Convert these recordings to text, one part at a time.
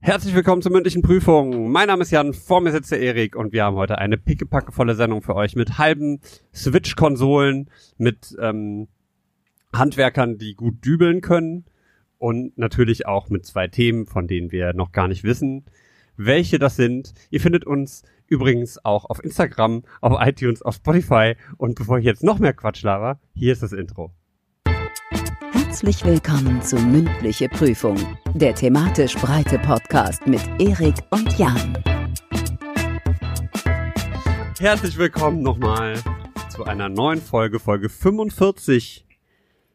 Herzlich willkommen zur mündlichen Prüfung. Mein Name ist Jan, vor mir sitzt der Erik und wir haben heute eine pickepackevolle Sendung für euch mit halben Switch-Konsolen, mit ähm, Handwerkern, die gut dübeln können und natürlich auch mit zwei Themen, von denen wir noch gar nicht wissen, welche das sind. Ihr findet uns übrigens auch auf Instagram, auf iTunes, auf Spotify und bevor ich jetzt noch mehr Quatsch laber, hier ist das Intro. Herzlich willkommen zu Mündliche Prüfung, der thematisch breite Podcast mit Erik und Jan. Herzlich willkommen nochmal zu einer neuen Folge, Folge 45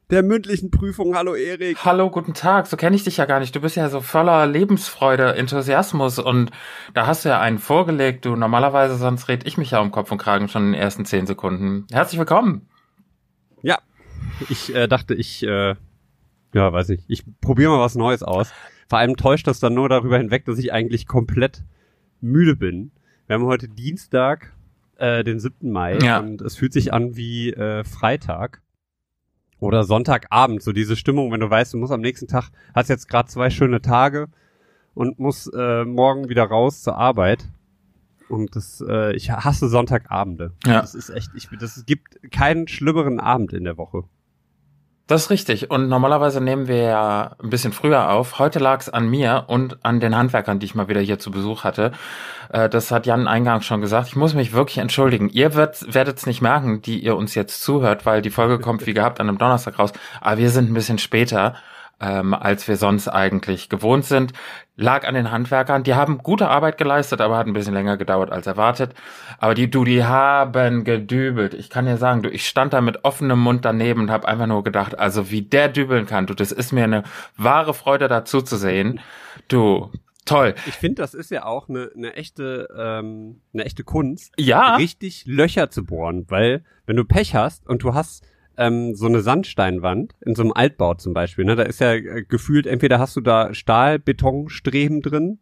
der mündlichen Prüfung. Hallo Erik. Hallo, guten Tag. So kenne ich dich ja gar nicht. Du bist ja so voller Lebensfreude, Enthusiasmus und da hast du ja einen vorgelegt. Du normalerweise sonst red ich mich ja um Kopf und Kragen schon in den ersten zehn Sekunden. Herzlich willkommen. Ja, ich äh, dachte, ich äh, ja, weiß ich. Ich probiere mal was Neues aus. Vor allem täuscht das dann nur darüber hinweg, dass ich eigentlich komplett müde bin. Wir haben heute Dienstag, äh, den 7. Mai ja. und es fühlt sich an wie äh, Freitag oder Sonntagabend. So diese Stimmung, wenn du weißt, du musst am nächsten Tag, hast jetzt gerade zwei schöne Tage und musst äh, morgen wieder raus zur Arbeit. Und das, äh, ich hasse Sonntagabende. Ja. Das ist echt, ich, das es gibt keinen schlimmeren Abend in der Woche. Das ist richtig. Und normalerweise nehmen wir ja ein bisschen früher auf. Heute lag es an mir und an den Handwerkern, die ich mal wieder hier zu Besuch hatte. Äh, das hat Jan eingangs schon gesagt. Ich muss mich wirklich entschuldigen. Ihr werdet es nicht merken, die ihr uns jetzt zuhört, weil die Folge kommt wie gehabt an einem Donnerstag raus. Aber wir sind ein bisschen später ähm, als wir sonst eigentlich gewohnt sind. Lag an den Handwerkern. Die haben gute Arbeit geleistet, aber hat ein bisschen länger gedauert als erwartet. Aber die, du, die haben gedübelt. Ich kann dir sagen, du, ich stand da mit offenem Mund daneben und habe einfach nur gedacht, also wie der dübeln kann, du, das ist mir eine wahre Freude dazu zu sehen. Du, Toll. Ich finde, das ist ja auch eine, eine echte, ähm, eine echte Kunst, ja. richtig Löcher zu bohren, weil wenn du Pech hast und du hast ähm, so eine Sandsteinwand in so einem Altbau zum Beispiel. Ne? Da ist ja äh, gefühlt, entweder hast du da Stahlbetonstreben drin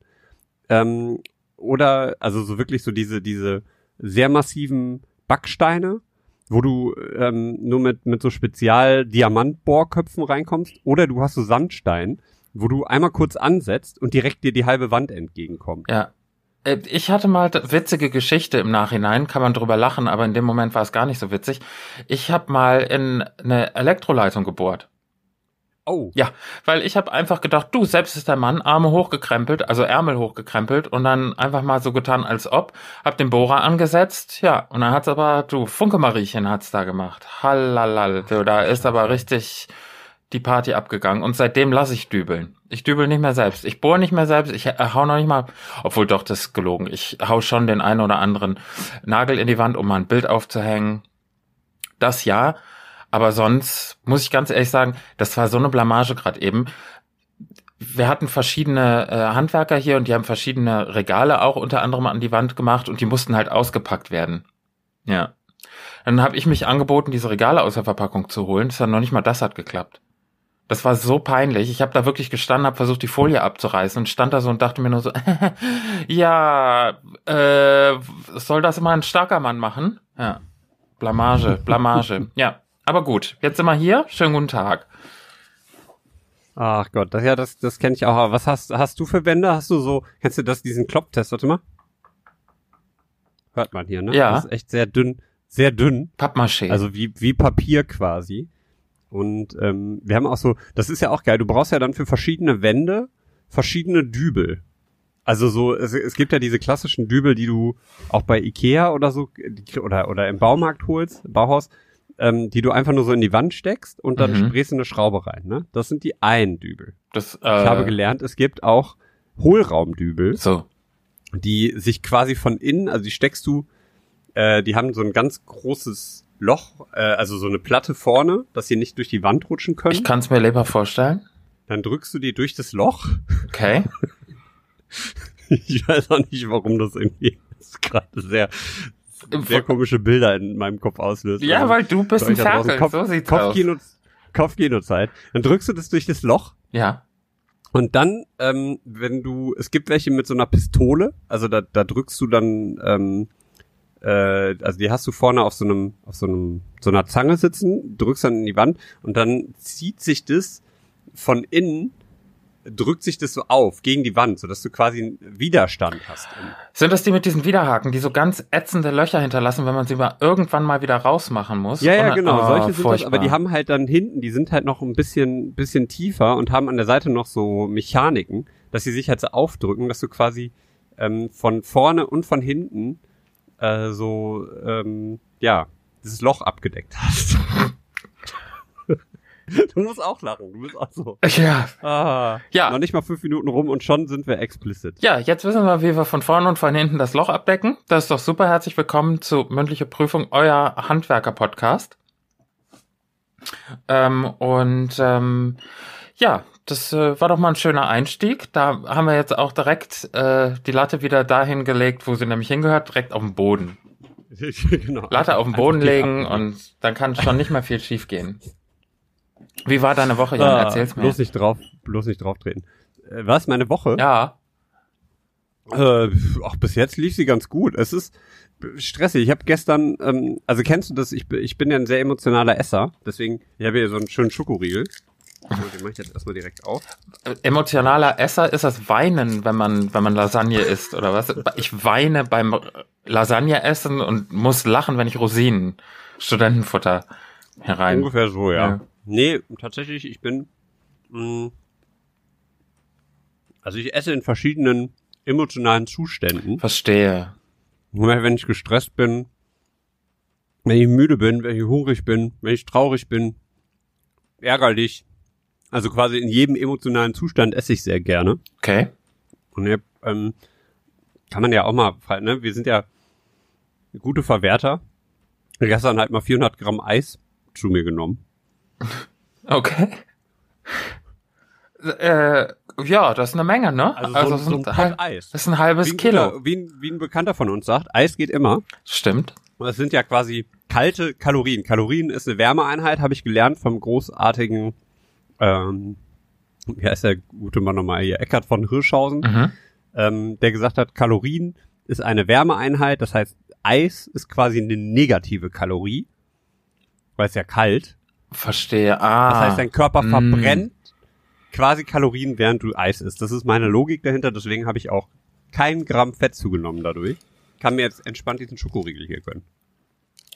ähm, oder also so wirklich so diese, diese sehr massiven Backsteine, wo du ähm, nur mit, mit so Spezial-Diamantbohrköpfen reinkommst oder du hast so Sandstein, wo du einmal kurz ansetzt und direkt dir die halbe Wand entgegenkommt. Ja, ich hatte mal witzige Geschichte im Nachhinein, kann man drüber lachen, aber in dem Moment war es gar nicht so witzig. Ich habe mal in eine Elektroleitung gebohrt. Oh. Ja, weil ich habe einfach gedacht, du, selbst ist der Mann, Arme hochgekrempelt, also Ärmel hochgekrempelt und dann einfach mal so getan, als ob, hab den Bohrer angesetzt, ja, und dann hat's aber, du, Funke Mariechen hat's da gemacht. Hallalal, du, da ist aber richtig die Party abgegangen und seitdem lasse ich dübeln. Ich dübel nicht mehr selbst. Ich bohre nicht mehr selbst. Ich hau noch nicht mal, obwohl doch, das ist gelogen. Ich hau schon den einen oder anderen Nagel in die Wand, um mal ein Bild aufzuhängen. Das ja. Aber sonst muss ich ganz ehrlich sagen, das war so eine Blamage gerade eben. Wir hatten verschiedene äh, Handwerker hier und die haben verschiedene Regale auch unter anderem an die Wand gemacht und die mussten halt ausgepackt werden. Ja. Dann habe ich mich angeboten, diese Regale aus der Verpackung zu holen. Das hat noch nicht mal das hat geklappt. Das war so peinlich. Ich habe da wirklich gestanden, habe versucht, die Folie abzureißen und stand da so und dachte mir nur so, ja, äh, soll das immer ein starker Mann machen? Ja. Blamage, Blamage. ja. Aber gut, jetzt sind wir hier. Schönen guten Tag. Ach Gott, das, ja, das, das kenne ich auch. Aber was hast, hast du für Wände? Hast du so, kennst du das, diesen Klopptest? Warte mal. Hört man hier, ne? Ja. Das ist echt sehr dünn, sehr dünn. Pappmaché. Also wie, wie Papier quasi. Und ähm, wir haben auch so, das ist ja auch geil, du brauchst ja dann für verschiedene Wände verschiedene Dübel. Also so, es, es gibt ja diese klassischen Dübel, die du auch bei Ikea oder so oder oder im Baumarkt holst, Bauhaus, ähm, die du einfach nur so in die Wand steckst und dann mhm. sprichst du eine Schraube rein. Ne? Das sind die Eindübel. Das, äh, ich habe gelernt, es gibt auch Hohlraumdübel, so. die sich quasi von innen, also die steckst du, äh, die haben so ein ganz großes Loch, äh, also so eine Platte vorne, dass sie nicht durch die Wand rutschen können. Ich kann es mir lieber vorstellen. Dann drückst du die durch das Loch. Okay. ich weiß auch nicht, warum das irgendwie gerade sehr sehr komische Bilder in meinem Kopf auslöst. Ja, also, weil du bist ein Ferkel, Kopf, so sieht's Kopfkino, aus. Kopfkinozeit. Dann drückst du das durch das Loch. Ja. Und dann, ähm, wenn du, es gibt welche mit so einer Pistole, also da, da drückst du dann ähm, äh, also die hast du vorne auf so einem, auf so einem, so einer Zange sitzen, drückst dann in die Wand und dann zieht sich das von innen drückt sich das so auf gegen die Wand, sodass du quasi einen Widerstand hast. Sind das die mit diesen Widerhaken, die so ganz ätzende Löcher hinterlassen, wenn man sie mal irgendwann mal wieder rausmachen muss? Ja, ja, Und- genau. Oh, Solche sind das, aber die haben halt dann hinten, die sind halt noch ein bisschen, bisschen tiefer und haben an der Seite noch so Mechaniken, dass sie sich halt so aufdrücken, dass du quasi ähm, von vorne und von hinten äh, so, ähm, ja, dieses Loch abgedeckt hast. du musst auch lachen, du bist auch so. Ja. Ah, Ja. Noch nicht mal fünf Minuten rum und schon sind wir explicit. Ja, jetzt wissen wir, wie wir von vorne und von hinten das Loch abdecken. Das ist doch super. Herzlich willkommen zu Mündliche Prüfung, euer Handwerker-Podcast. Ähm, und ähm, ja, das äh, war doch mal ein schöner Einstieg. Da haben wir jetzt auch direkt äh, die Latte wieder dahin gelegt, wo sie nämlich hingehört, direkt auf den Boden. genau. Latte auf den Einfach Boden tief legen und dann kann schon nicht mehr viel schief gehen. Wie war deine Woche, Jan? Ah, Erzähl's mir. Bloß nicht drauf, bloß nicht drauf treten. Äh, was, meine Woche? Ja, Äh, auch bis jetzt lief sie ganz gut. Es ist stressig. Ich habe gestern, ähm, also kennst du das? Ich, bin- ich bin ja ein sehr emotionaler Esser, deswegen, ich habe hier so einen schönen Schokoriegel. So, den mache ich jetzt erstmal direkt auf. Äh, emotionaler Esser ist das Weinen, wenn man, wenn man Lasagne isst, oder was? Ich weine beim Lasagne essen und muss lachen, wenn ich Rosinen, Studentenfutter herein. Ungefähr so, ja. Ja. Nee, tatsächlich, ich bin, mh, also ich esse in verschiedenen emotionalen Zuständen. Verstehe. Wenn ich gestresst bin, wenn ich müde bin, wenn ich hungrig bin, wenn ich traurig bin, ärgerlich. Also quasi in jedem emotionalen Zustand esse ich sehr gerne. Okay. Und ja, ähm, kann man ja auch mal, ne? Wir sind ja gute Verwerter. Gestern halt mal 400 Gramm Eis zu mir genommen. Okay. Äh, ja, das ist eine Menge, ne? Also, so, es so ein halb- Pot Eis. das ist ein halbes Wie ein, Kilo. guter, wie, ein, wie ein Bekannter von uns sagt, Eis geht immer. Stimmt. Und es sind ja quasi kalte Kalorien. Kalorien ist eine Wärmeeinheit, habe ich gelernt vom großartigen, ähm, wie heißt der gute Mann nochmal hier, Eckart von Hirschhausen, Mhm. ähm, der gesagt hat, Kalorien ist eine Wärmeeinheit, das heißt, Eis ist quasi eine negative Kalorie, weil es ja kalt. Verstehe. Ah. Das heißt, dein Körper Mm. verbrennt quasi Kalorien, während du Eis isst. Das ist meine Logik dahinter, deswegen habe ich auch kein Gramm Fett zugenommen dadurch. Kann mir jetzt entspannt diesen Schokoriegel hier gönnen.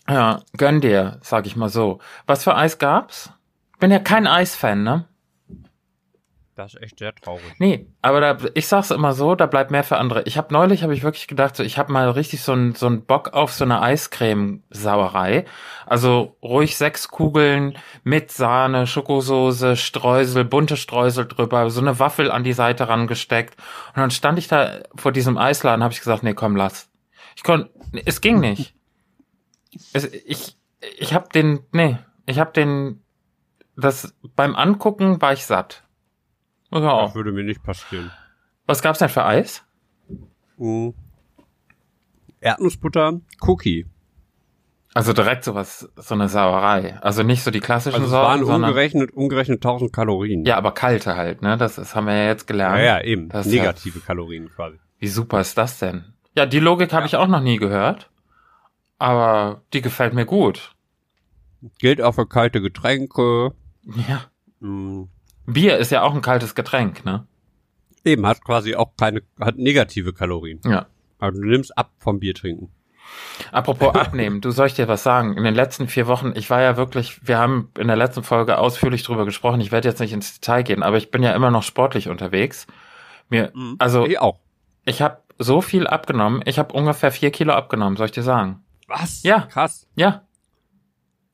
Ja, gönn dir, sag ich mal so. Was für Eis gab's? Bin ja kein Eisfan, ne? Das ist echt sehr traurig. Nee, aber da, ich sag's immer so, da bleibt mehr für andere. Ich habe neulich, habe ich wirklich gedacht, so, ich habe mal richtig so einen so einen Bock auf so eine Eiscreme-Sauerei. Also ruhig sechs Kugeln mit Sahne, Schokosoße, Streusel, bunte Streusel drüber, so eine Waffel an die Seite rangesteckt. Und dann stand ich da vor diesem Eisladen, habe ich gesagt, nee, komm, lass. Ich konnte, es ging nicht. Es, ich, ich habe den, nee, ich habe den, das beim Angucken war ich satt. Ja. Das würde mir nicht passieren. Was gab's denn für Eis? Mhm. Erdnussbutter, Cookie. Also direkt sowas, so eine Sauerei. Also nicht so die klassischen Also es waren Sorten, sondern umgerechnet, umgerechnet 1000 Kalorien. ja, aber kalte halt, ne? Das, das haben wir ja jetzt gelernt. ja, ja eben. Das ist ja- Negative Kalorien quasi. Wie super ist das denn? Ja, die Logik habe ich auch noch nie gehört, aber die gefällt mir gut. Gilt auch für kalte Getränke. Ja. Mhm. Bier ist ja auch ein kaltes Getränk, ne? Eben, hat quasi auch keine, hat negative Kalorien. Ja. Also du nimmst ab vom Bier trinken. Apropos abnehmen, du soll ich dir was sagen? In den letzten vier Wochen, ich war ja wirklich, wir haben in der letzten Folge ausführlich drüber gesprochen. Ich werde jetzt nicht ins Detail gehen, aber ich bin ja immer noch sportlich unterwegs. Mir, also Ich auch. ich habe so viel abgenommen. Ich habe ungefähr vier Kilo abgenommen, soll ich dir sagen? Was? Ja. Krass. Ja.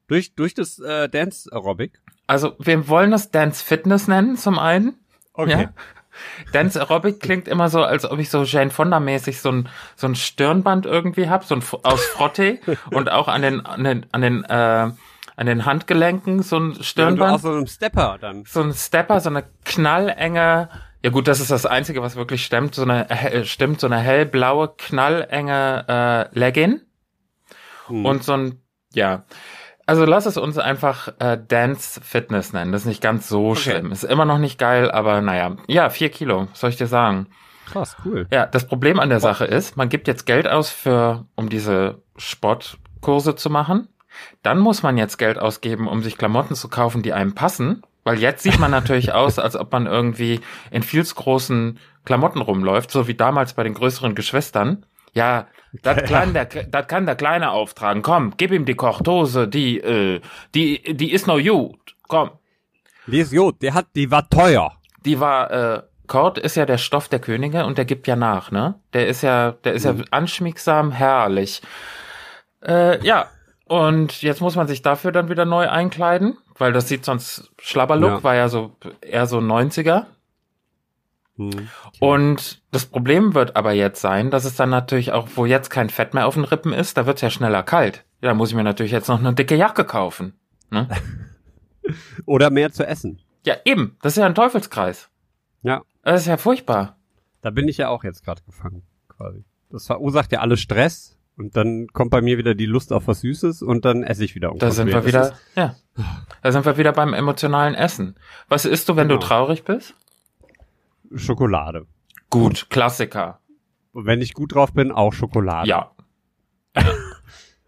Durch, durch das äh, Dance Aerobic? Also wir wollen das Dance Fitness nennen zum einen. Okay. Ja. Dance Aerobic klingt immer so, als ob ich so Jane Fonda mäßig so ein so ein Stirnband irgendwie hab, so ein aus Frotte und auch an den an den an den äh, an den Handgelenken so ein Ja, Stirnband. auch so einem Stepper dann. so ein Stepper, so eine knallenge, ja gut, das ist das Einzige, was wirklich stimmt, so eine, äh, stimmt, so eine hellblaue, knallenge äh, Legging Hm. und so ein, ja. Also lass es uns einfach äh, Dance Fitness nennen. Das ist nicht ganz so schlimm. Ist immer noch nicht geil, aber naja. Ja, vier Kilo, soll ich dir sagen? Krass, cool. Ja, das Problem an der Sache ist, man gibt jetzt Geld aus für, um diese Sportkurse zu machen. Dann muss man jetzt Geld ausgeben, um sich Klamotten zu kaufen, die einem passen. Weil jetzt sieht man natürlich aus, als ob man irgendwie in viel zu großen Klamotten rumläuft, so wie damals bei den größeren Geschwistern. Ja, das kann der, das kann der Kleine auftragen. Komm, gib ihm die Kochtose, die, äh, die, die ist noch gut. Komm. Die ist gut, die hat, die war teuer. Die war, äh, Kord ist ja der Stoff der Könige und der gibt ja nach, ne? Der ist ja, der ist ja anschmiegsam, herrlich. Äh, ja. Und jetzt muss man sich dafür dann wieder neu einkleiden, weil das sieht sonst Schlabberlook, Ja. war ja so eher so 90er. Hm. Und das Problem wird aber jetzt sein, dass es dann natürlich auch, wo jetzt kein Fett mehr auf den Rippen ist, da wird es ja schneller kalt. Ja, da muss ich mir natürlich jetzt noch eine dicke Jacke kaufen. Ne? Oder mehr zu essen. Ja, eben. Das ist ja ein Teufelskreis. Ja. Das ist ja furchtbar. Da bin ich ja auch jetzt gerade gefangen, quasi. Das verursacht ja alles Stress und dann kommt bei mir wieder die Lust auf was Süßes und dann esse ich wieder Da sind wir wieder, ja. Da sind wir wieder beim emotionalen Essen. Was isst du, wenn Genau. du traurig bist? Schokolade. Gut, Klassiker. Und wenn ich gut drauf bin, auch Schokolade. Ja,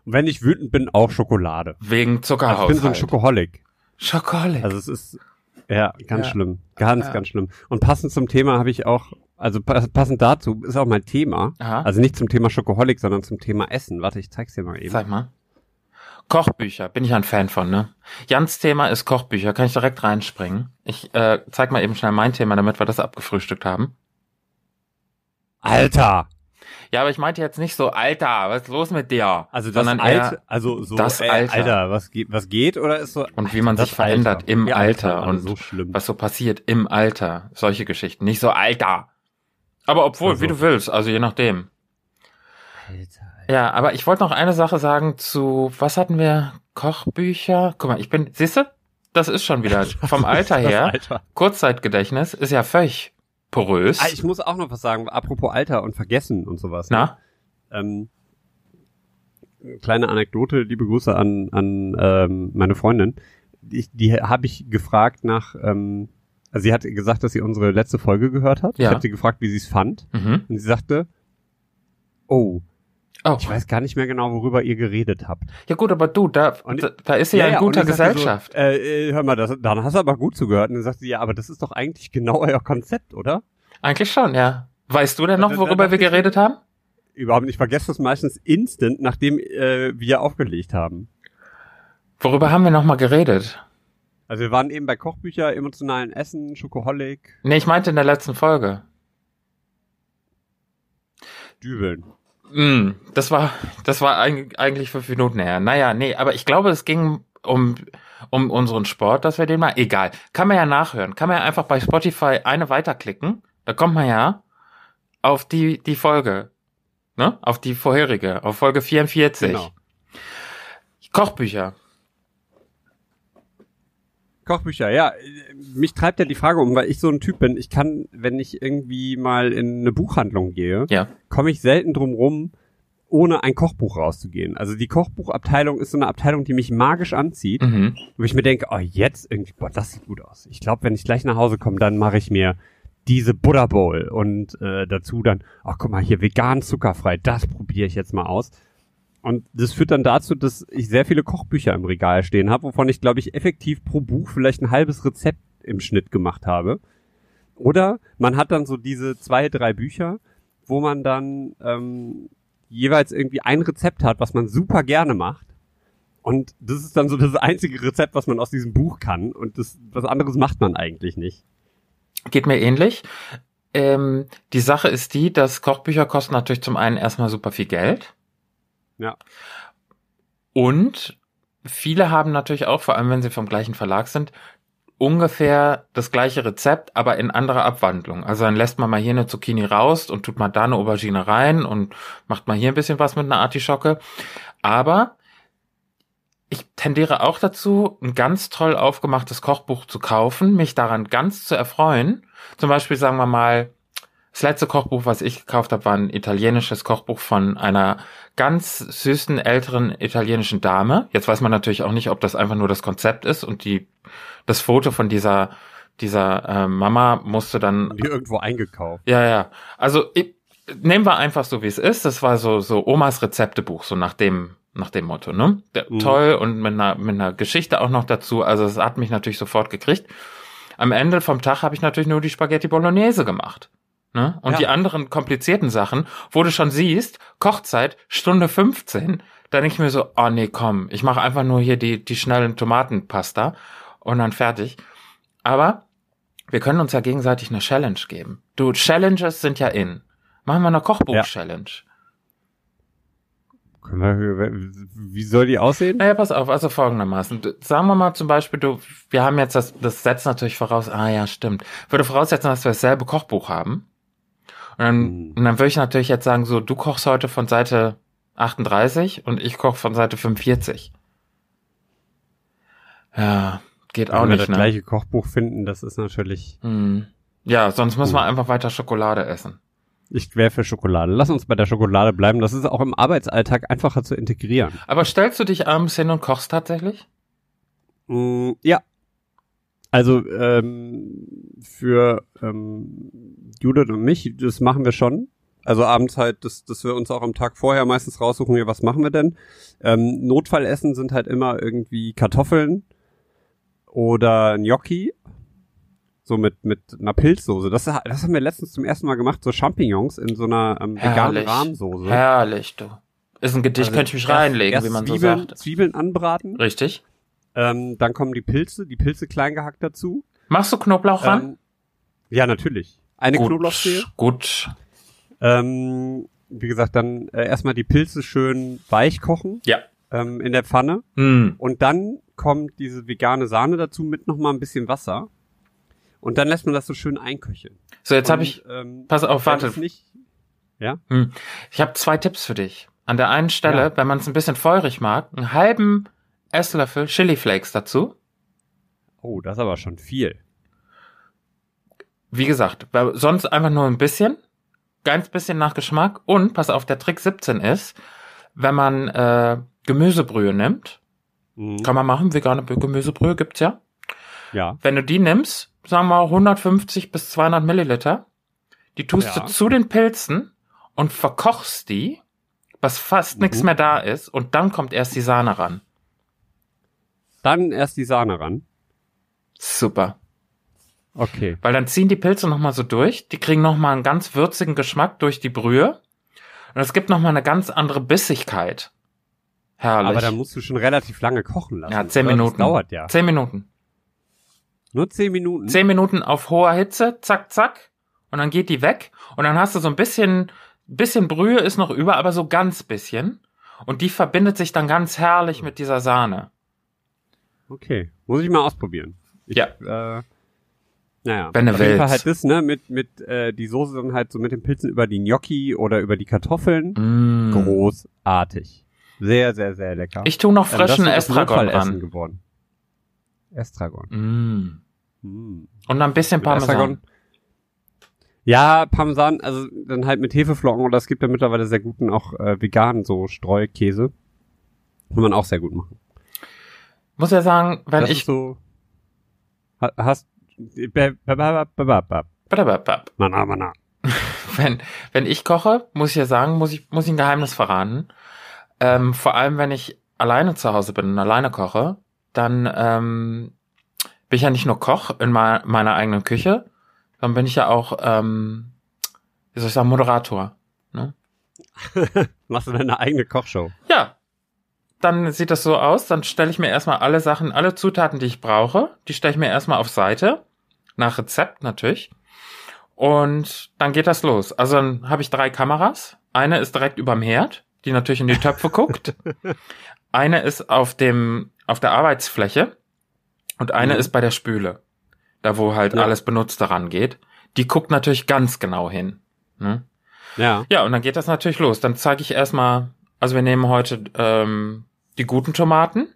Und wenn ich wütend bin, auch Schokolade. wegen Also Zuckerhaushalt. ich bin so ein Schokoholik. Schokolade. Also es ist ja ganz Ja. schlimm, ganz Ja. ganz schlimm. Und passend zum Thema habe ich auch, also pa- passend dazu ist auch mein Thema. Aha. Also nicht zum Thema Schokoholik, sondern zum Thema Essen. Warte, ich zeig's dir mal eben. Sag mal. Kochbücher, bin ich ein Fan von, ne? Jans Thema ist Kochbücher, kann ich direkt reinspringen. Ich äh, zeig mal eben schnell mein Thema, damit wir das abgefrühstückt haben. Alter, Ja, aber ich meinte jetzt nicht so, Alter, was ist los mit dir? also das Sondern Alter, also so das äh, Alter. Alter, was geht, was geht oder ist so Und wie man sich verändert Alter. im Ja, Alter also und so was so passiert im Alter. Solche Geschichten. Nicht so, Alter. Aber obwohl, Also. wie du willst, also je nachdem. Alter, Ja, aber ich wollte noch eine Sache sagen zu, was hatten wir? Kochbücher? Guck mal, ich bin, siehst du? Das ist schon wieder vom Alter her. Alter. Kurzzeitgedächtnis ist ja völlig porös. Ah, ich muss auch noch was sagen, apropos Alter und Vergessen und sowas. ne? Na? Ähm, kleine Anekdote, liebe Grüße an, an ähm, meine Freundin. Die, die habe ich gefragt nach, ähm, also sie hat gesagt, dass sie unsere letzte Folge gehört hat. Ja. Ich habe sie gefragt, wie sie es fand. Mhm. Und sie sagte, oh, Oh. ich weiß gar nicht mehr genau, worüber ihr geredet habt. Ja gut, aber du, da, Und- da, da ist sie ja, in und guter Gesellschaft. So, äh, äh, hör mal, das, dann hast du aber gut zugehört. Und dann sagte sie, ja, aber das ist doch eigentlich genau euer Konzept, oder? Eigentlich schon, ja. Weißt du denn noch, worüber wir geredet haben? Überhaupt nicht. Ich vergesse das meistens instant, nachdem äh, wir aufgelegt haben. Worüber haben wir nochmal geredet? Also wir waren eben bei Kochbücher, emotionalen Essen, Schokoholik, Nee, ich meinte in der letzten Folge. Dübeln. Mm, das war, das war eig- eigentlich fünf Minuten her. Naja, nee, aber ich glaube, es ging um, um unseren Sport, dass wir den mal, egal. Kann man ja nachhören. Kann man ja einfach bei Spotify eine weiterklicken. Da kommt man ja auf die, die Folge. Ne? Auf die vorherige, auf Folge 44. Genau. Kochbücher. Kochbücher, ja. Mich treibt ja die Frage um, weil ich so ein Typ bin. Ich kann, wenn ich irgendwie mal in eine Buchhandlung gehe, Ja. komme ich selten drum rum, ohne ein Kochbuch rauszugehen. Also die Kochbuchabteilung ist so eine Abteilung, die mich magisch anzieht. Mhm. wo ich mir denke, oh, jetzt irgendwie, boah, das sieht gut aus. Ich glaube, wenn ich gleich nach Hause komme, dann mache ich mir diese Butter Bowl und äh, dazu dann, ach guck mal, hier vegan zuckerfrei, das probiere ich jetzt mal aus. Und das führt dann dazu, dass ich sehr viele Kochbücher im Regal stehen habe, wovon ich, glaube ich, effektiv pro Buch vielleicht ein halbes Rezept im Schnitt gemacht habe. Oder man hat dann so diese zwei, drei Bücher, wo man dann ähm, jeweils irgendwie ein Rezept hat, was man super gerne macht. Und das ist dann so das einzige Rezept, was man aus diesem Buch kann. Und das, was anderes macht man eigentlich nicht. Geht mir ähnlich. Ähm, die Sache ist die, dass Kochbücher kosten natürlich zum einen erstmal super viel Geld. Ja. Und viele haben natürlich auch, vor allem wenn sie vom gleichen Verlag sind, ungefähr das gleiche Rezept, aber in anderer Abwandlung. Also dann lässt man mal hier eine Zucchini raus und tut mal da eine Aubergine rein und macht mal hier ein bisschen was mit einer Artischocke. Aber ich tendiere auch dazu, ein ganz toll aufgemachtes Kochbuch zu kaufen, mich daran ganz zu erfreuen. Zum Beispiel sagen wir mal, das letzte Kochbuch, was ich gekauft habe, war ein italienisches Kochbuch von einer ganz süßen älteren italienischen Dame. Jetzt weiß man natürlich auch nicht, ob das einfach nur das Konzept ist und die das Foto von dieser dieser äh, Mama musste dann Die irgendwo eingekauft. ja, ja. Also ich, nehmen wir einfach so, wie es ist. Das war so, so Omas Rezeptebuch, so nach dem nach dem Motto, ne? Der, Mhm. Toll und mit einer, mit einer Geschichte auch noch dazu. Also es hat mich natürlich sofort gekriegt. Am Ende vom Tag habe ich natürlich nur die Spaghetti Bolognese gemacht. Ne? Und Ja. die anderen komplizierten Sachen, wo du schon siehst, Kochzeit, Stunde 15, da denke ich mir so, oh nee, komm, ich mache einfach nur hier die, die schnellen Tomatenpasta und dann fertig. Aber wir können uns ja gegenseitig eine Challenge geben. Du, Challenges sind ja in. Machen wir eine Kochbuch-Challenge. Können wir, wie soll die aussehen? Naja, pass auf, also folgendermaßen. Sagen wir mal zum Beispiel, du, wir haben jetzt das, das setzt natürlich voraus, ah ja, stimmt. Würde voraussetzen, dass wir dasselbe Kochbuch haben. Und dann, Mhm. und dann würde ich natürlich jetzt sagen, so, du kochst heute von Seite 38 und ich koche von Seite 45. Ja, geht auch Wenn wir nicht, das ne? gleiche Kochbuch finden, das ist natürlich. Hm. Ja, sonst müssen wir einfach weiter Schokolade essen. Ich wäre für Schokolade. Lass uns bei der Schokolade bleiben. Das ist auch im Arbeitsalltag einfacher zu integrieren. Aber stellst du dich abends hin und kochst tatsächlich? Mm, ja. Also ähm, für ähm, Judith und mich, das machen wir schon. Also abends halt, dass, dass wir uns auch am Tag vorher meistens raussuchen, ja, was machen wir denn? Ähm, Notfallessen sind halt immer irgendwie Kartoffeln oder Gnocchi. So mit, mit einer Pilzsoße. Das, das haben wir letztens zum ersten Mal gemacht, so Champignons in so einer ähm, veganen. Rahmsoße. Herrlich, du. Ist ein Gedicht, Also könnte ich mich erst- reinlegen, erst wie man so Zwiebeln, sagt. Zwiebeln anbraten. Richtig. Ähm, dann kommen die Pilze, die Pilze klein gehackt dazu. Machst du Knoblauch ran? Ähm, ja, natürlich. Eine Knoblauchzehe. Gut. Ähm, wie gesagt, dann äh, erstmal die Pilze schön weich kochen Ja. ähm, in der Pfanne. Hm. Und dann kommt diese vegane Sahne dazu mit nochmal ein bisschen Wasser. Und dann lässt man das so schön einköcheln. So, jetzt habe ich, Ähm, pass auf, warte. Nicht, ja? Hm. Ich habe zwei Tipps für dich. An der einen Stelle, Ja. wenn man es ein bisschen feurig mag, einen halben Esslöffel Chili Flakes dazu. Oh, das ist aber schon viel. Wie gesagt, sonst einfach nur ein bisschen, ganz bisschen nach Geschmack. Und pass auf, der Trick 17 ist, wenn man äh, Gemüsebrühe nimmt, Mhm. kann man machen, vegane Gemüsebrühe gibt's ja. Ja. Wenn du die nimmst, sagen wir mal 150 bis 200 Milliliter, die tust Ja. du zu den Pilzen und verkochst die, bis fast nichts Mhm. mehr da ist und dann kommt erst die Sahne ran. Dann erst die Sahne ran. Super. Okay. Weil dann ziehen die Pilze nochmal so durch, die kriegen nochmal einen ganz würzigen Geschmack durch die Brühe und es gibt nochmal eine ganz andere Bissigkeit. Herrlich. Aber da musst du schon relativ lange kochen lassen. ja, zehn? Minuten. Das dauert ja. Zehn Minuten. Nur zehn Minuten. Zehn Minuten auf hoher Hitze, zack, zack, und dann geht die weg und dann hast du so ein bisschen, bisschen Brühe ist noch über, aber so ganz bisschen. Und die verbindet sich dann ganz herrlich mit dieser Sahne. Okay, muss ich mal ausprobieren. Ich, Ja. Äh, naja, Wenn auf jeden Fall halt das, ne, mit, mit, äh, die Soße dann halt so mit den Pilzen über die Gnocchi oder über die Kartoffeln. Mm. Großartig. Sehr, sehr, sehr lecker. Ich tue noch Ähm, frischen das Estragon dran. geworden. Estragon. Mm. Mm. Und ein bisschen Mit Parmesan. Estragon. Ja, Parmesan, also dann halt mit Hefeflocken oder es gibt ja mittlerweile sehr guten auch äh, veganen so Streukäse. Kann man auch sehr gut machen. Muss ja sagen, wenn das ich so ha- hast wenn, wenn ich koche, muss ich ja sagen, muss ich, muss ich ein Geheimnis verraten. Ähm, vor allem, wenn ich alleine zu Hause bin und alleine koche, dann ähm, bin ich ja nicht nur Koch in ma meiner eigenen Küche, dann bin ich ja auch, ähm, wie soll ich sagen, Moderator. Ne? Machst du deine eigene Kochshow? Dann sieht das so aus, dann stelle ich mir erstmal alle Sachen, alle Zutaten, die ich brauche, die stelle ich mir erstmal auf Seite, nach Rezept natürlich. Und dann geht das los. Also dann habe ich drei Kameras. Eine ist direkt überm Herd, die natürlich in die Töpfe guckt. Eine ist auf dem, auf der Arbeitsfläche und eine Mhm. ist bei der Spüle. Da wo halt Ja. alles Benutzte rangeht. Die guckt natürlich ganz genau hin. Ne? Ja. Ja, und dann geht das natürlich los. Dann zeige ich erstmal, also wir nehmen heute ähm, die guten Tomaten,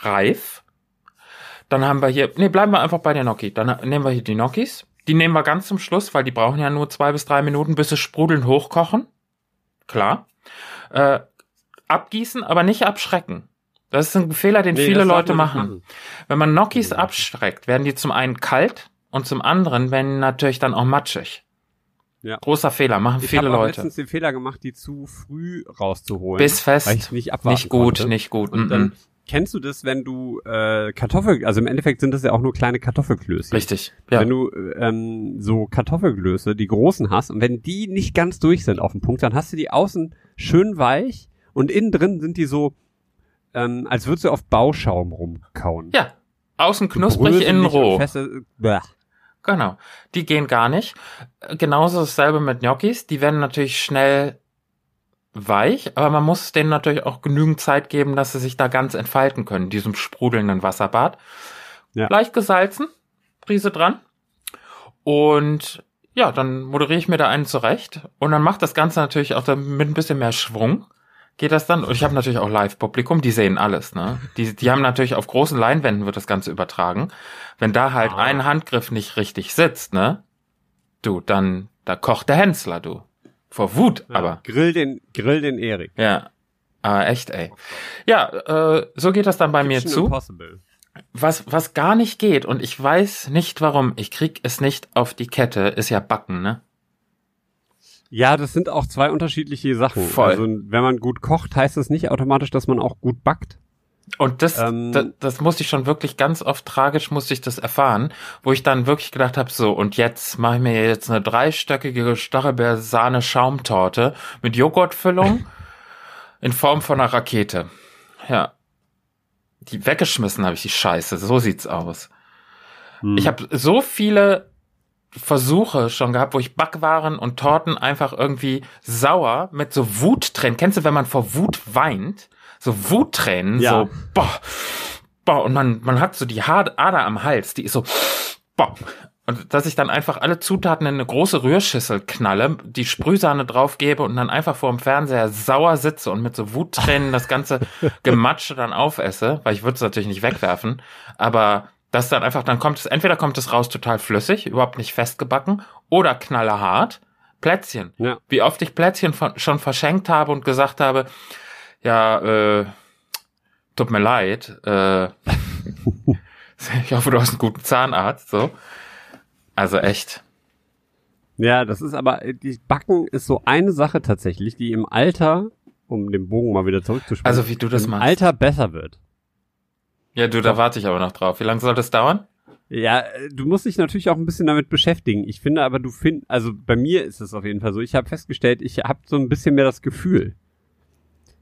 reif. Dann haben wir hier, nee, bleiben wir einfach bei den Gnocchi. Dann nehmen wir hier die Gnocchis. Die nehmen wir ganz zum Schluss, weil die brauchen ja nur zwei bis drei Minuten, bis sie sprudelnd hochkochen. Klar. Äh, abgießen, aber nicht abschrecken. Das ist ein Fehler, den Nee, viele Leute nicht machen. Wenn man Gnocchis abschreckt, werden die zum einen kalt und zum anderen werden natürlich dann auch matschig. Ja. Großer Fehler, machen ich viele Leute. Ich habe letztens den Fehler gemacht, die zu früh rauszuholen. Bis fest. Nicht abwarten Nicht gut, konnte. nicht gut. Und mm dann kennst du das, wenn du äh, Kartoffel, also im Endeffekt sind das ja auch nur kleine Kartoffelklößchen. Richtig. Ja. Wenn du ähm, so Kartoffelklöße, die großen hast, und wenn die nicht ganz durch sind auf dem Punkt, dann hast du die außen schön weich und innen drin sind die so, ähm, als würdest du auf Bauschaum rumkauen. ja. Außen knusprig, innen roh. Feste, bäh. Genau. Die gehen gar nicht. Äh, Genauso dasselbe mit Gnocchis. Die werden natürlich schnell weich, aber man muss denen natürlich auch genügend Zeit geben, dass sie sich da ganz entfalten können, in diesem sprudelnden Wasserbad. Ja. Leicht gesalzen, Prise dran. Und ja, dann moderiere ich mir da einen zurecht. Und dann macht das Ganze natürlich auch mit ein bisschen mehr Schwung. Geht das dann? Und ich habe natürlich auch Live-Publikum, die sehen alles, ne? Die, die haben natürlich auf großen Leinwänden wird das Ganze übertragen. Wenn da halt Ah. ein Handgriff nicht richtig sitzt, ne? Du, dann, da kocht der Hensler, du. Vor Wut, Ja, aber. Grill den, grill den Erik. Ja. Aber echt, ey. Ja, äh, so geht das dann bei mir Kitchen zu. Impossible. Was, was gar nicht geht, und ich weiß nicht warum, ich krieg es nicht auf die Kette, ist ja Backen, ne? Ja, das sind auch zwei unterschiedliche Sachen. Voll. Also wenn man gut kocht, heißt das nicht automatisch, dass man auch gut backt. Und das, Ähm, das, das musste ich schon wirklich ganz oft tragisch, musste ich das erfahren, wo ich dann wirklich gedacht habe, so, und jetzt mache ich mir jetzt eine dreistöckige Stachelbeer-Sahne-Schaumtorte mit Joghurtfüllung in Form von einer Rakete. Ja. Die weggeschmissen habe ich die Scheiße, so sieht's aus. Hm. Ich habe so viele Versuche schon gehabt, wo ich Backwaren und Torten einfach irgendwie sauer mit so Wuttränen. Kennst du, wenn man vor Wut weint? So Wuttränen, Ja. so boah, boah, und man, man hat so die Ader am Hals, die ist so boah. Und dass ich dann einfach alle Zutaten in eine große Rührschüssel knalle, die Sprühsahne draufgebe und dann einfach vor dem Fernseher sauer sitze und mit so Wuttränen das ganze Gematsche dann aufesse, weil ich würde es natürlich nicht wegwerfen, aber das dann einfach, dann kommt es, entweder kommt es raus total flüssig, überhaupt nicht festgebacken, oder knallerhart. Plätzchen. Ja. Wie oft ich Plätzchen von, schon verschenkt habe und gesagt habe, ja, äh, tut mir leid, äh, ich hoffe, du hast einen guten Zahnarzt, so. Also echt. Ja, das ist aber, äh, die Backen ist so eine Sache tatsächlich, die im Alter, um den Bogen mal wieder zurückzuspielen, Also wie du das im machst. Alter besser wird. Ja, du, da warte ich aber noch drauf. Wie lange soll das dauern? Ja, du musst dich natürlich auch ein bisschen damit beschäftigen. Ich finde aber, du findest, also bei mir ist es auf jeden Fall so, ich habe festgestellt, ich habe so ein bisschen mehr das Gefühl.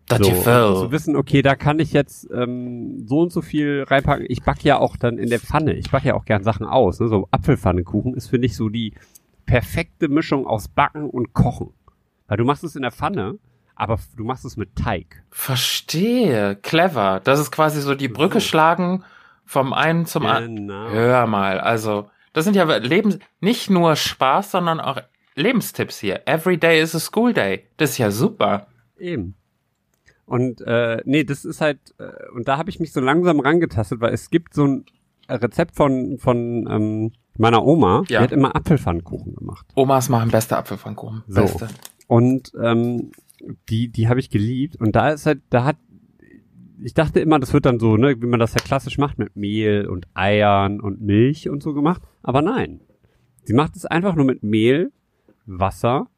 Das so, zu wissen, okay, da kann ich jetzt ähm, so und so viel reinpacken. Ich back ja auch dann in der Pfanne. Ich back ja auch gern Sachen aus. Ne? So Apfelpfannekuchen ist, finde ich, so die perfekte Mischung aus Backen und Kochen. Weil du machst es in der Pfanne, aber du machst es mit Teig. Verstehe. Clever. Das ist quasi so die Brücke So. schlagen vom einen zum anderen. Genau. Hör mal, also, das sind ja Lebens, nicht nur Spaß, sondern auch Lebenstipps hier. Every day is a school day. Das ist ja super. Eben. Und äh, nee, das ist halt, äh, und da habe ich mich so langsam rangetastet, weil es gibt so ein Rezept von, von ähm, meiner Oma, Ja. die hat immer Apfelpfannkuchen gemacht. Omas machen beste Apfelpfannkuchen. So. Beste. Und ähm, die, die habe ich geliebt. Und da ist halt, da hat, ich dachte immer, das wird dann so, ne, wie man das ja klassisch macht, mit Mehl und Eiern und Milch und so gemacht. Aber nein. Sie macht es einfach nur mit Mehl, Wasser,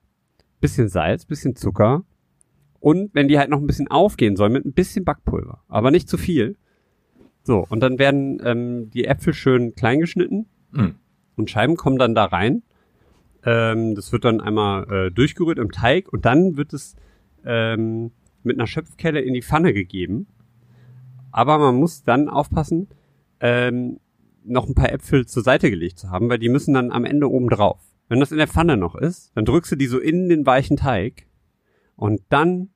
bisschen Salz, bisschen Zucker und wenn die halt noch ein bisschen aufgehen soll, mit ein bisschen Backpulver. Aber nicht zu viel. So, und dann werden ähm, die Äpfel schön klein geschnitten Hm. und Scheiben kommen dann da rein. Ähm, das wird dann einmal äh, durchgerührt im Teig und dann wird es ähm, mit einer Schöpfkelle in die Pfanne gegeben. Aber man muss dann aufpassen, ähm, noch ein paar Äpfel zur Seite gelegt zu haben, weil die müssen dann am Ende oben drauf. Wenn das in der Pfanne noch ist, dann drückst du die so in den weichen Teig und dann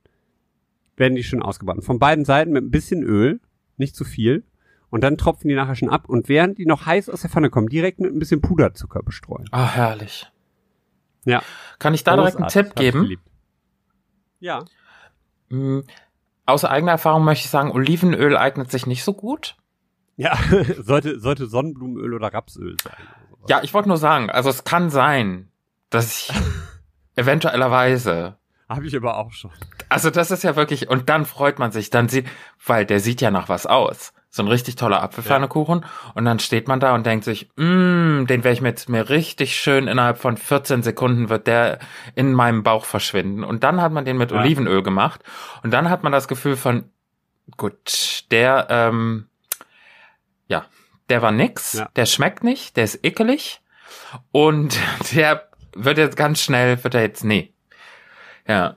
werden die schön ausgebacken. Von beiden Seiten mit ein bisschen Öl, nicht zu viel. Und dann tropfen die nachher schon ab und während die noch heiß aus der Pfanne kommen, direkt mit ein bisschen Puderzucker bestreuen. Ah, herrlich. Ja. Kann ich da direkt einen Großartig, Tipp geben? Ja. Hm, Aus eigener Erfahrung möchte ich sagen, Olivenöl eignet sich nicht so gut. Ja, sollte, sollte Sonnenblumenöl oder Rapsöl sein. oder. Ja, ich wollte nur sagen, also es kann sein, dass ich eventuellerweise Habe ich aber auch schon. Also das ist ja wirklich, und dann freut man sich, dann sieht, weil der sieht ja nach was aus. So ein richtig toller Apfelpfannekuchen. Und dann steht man da und denkt sich, mm, den werde ich mir jetzt mir richtig schön innerhalb von 14 Sekunden wird der in meinem Bauch verschwinden. Und dann hat man den mit Ja. Olivenöl gemacht. Und dann hat man das Gefühl von, gut, der, ähm, ja, der war nix, Ja. der schmeckt nicht, der ist ekelig. Und der wird jetzt ganz schnell, wird er jetzt, nee. Ja.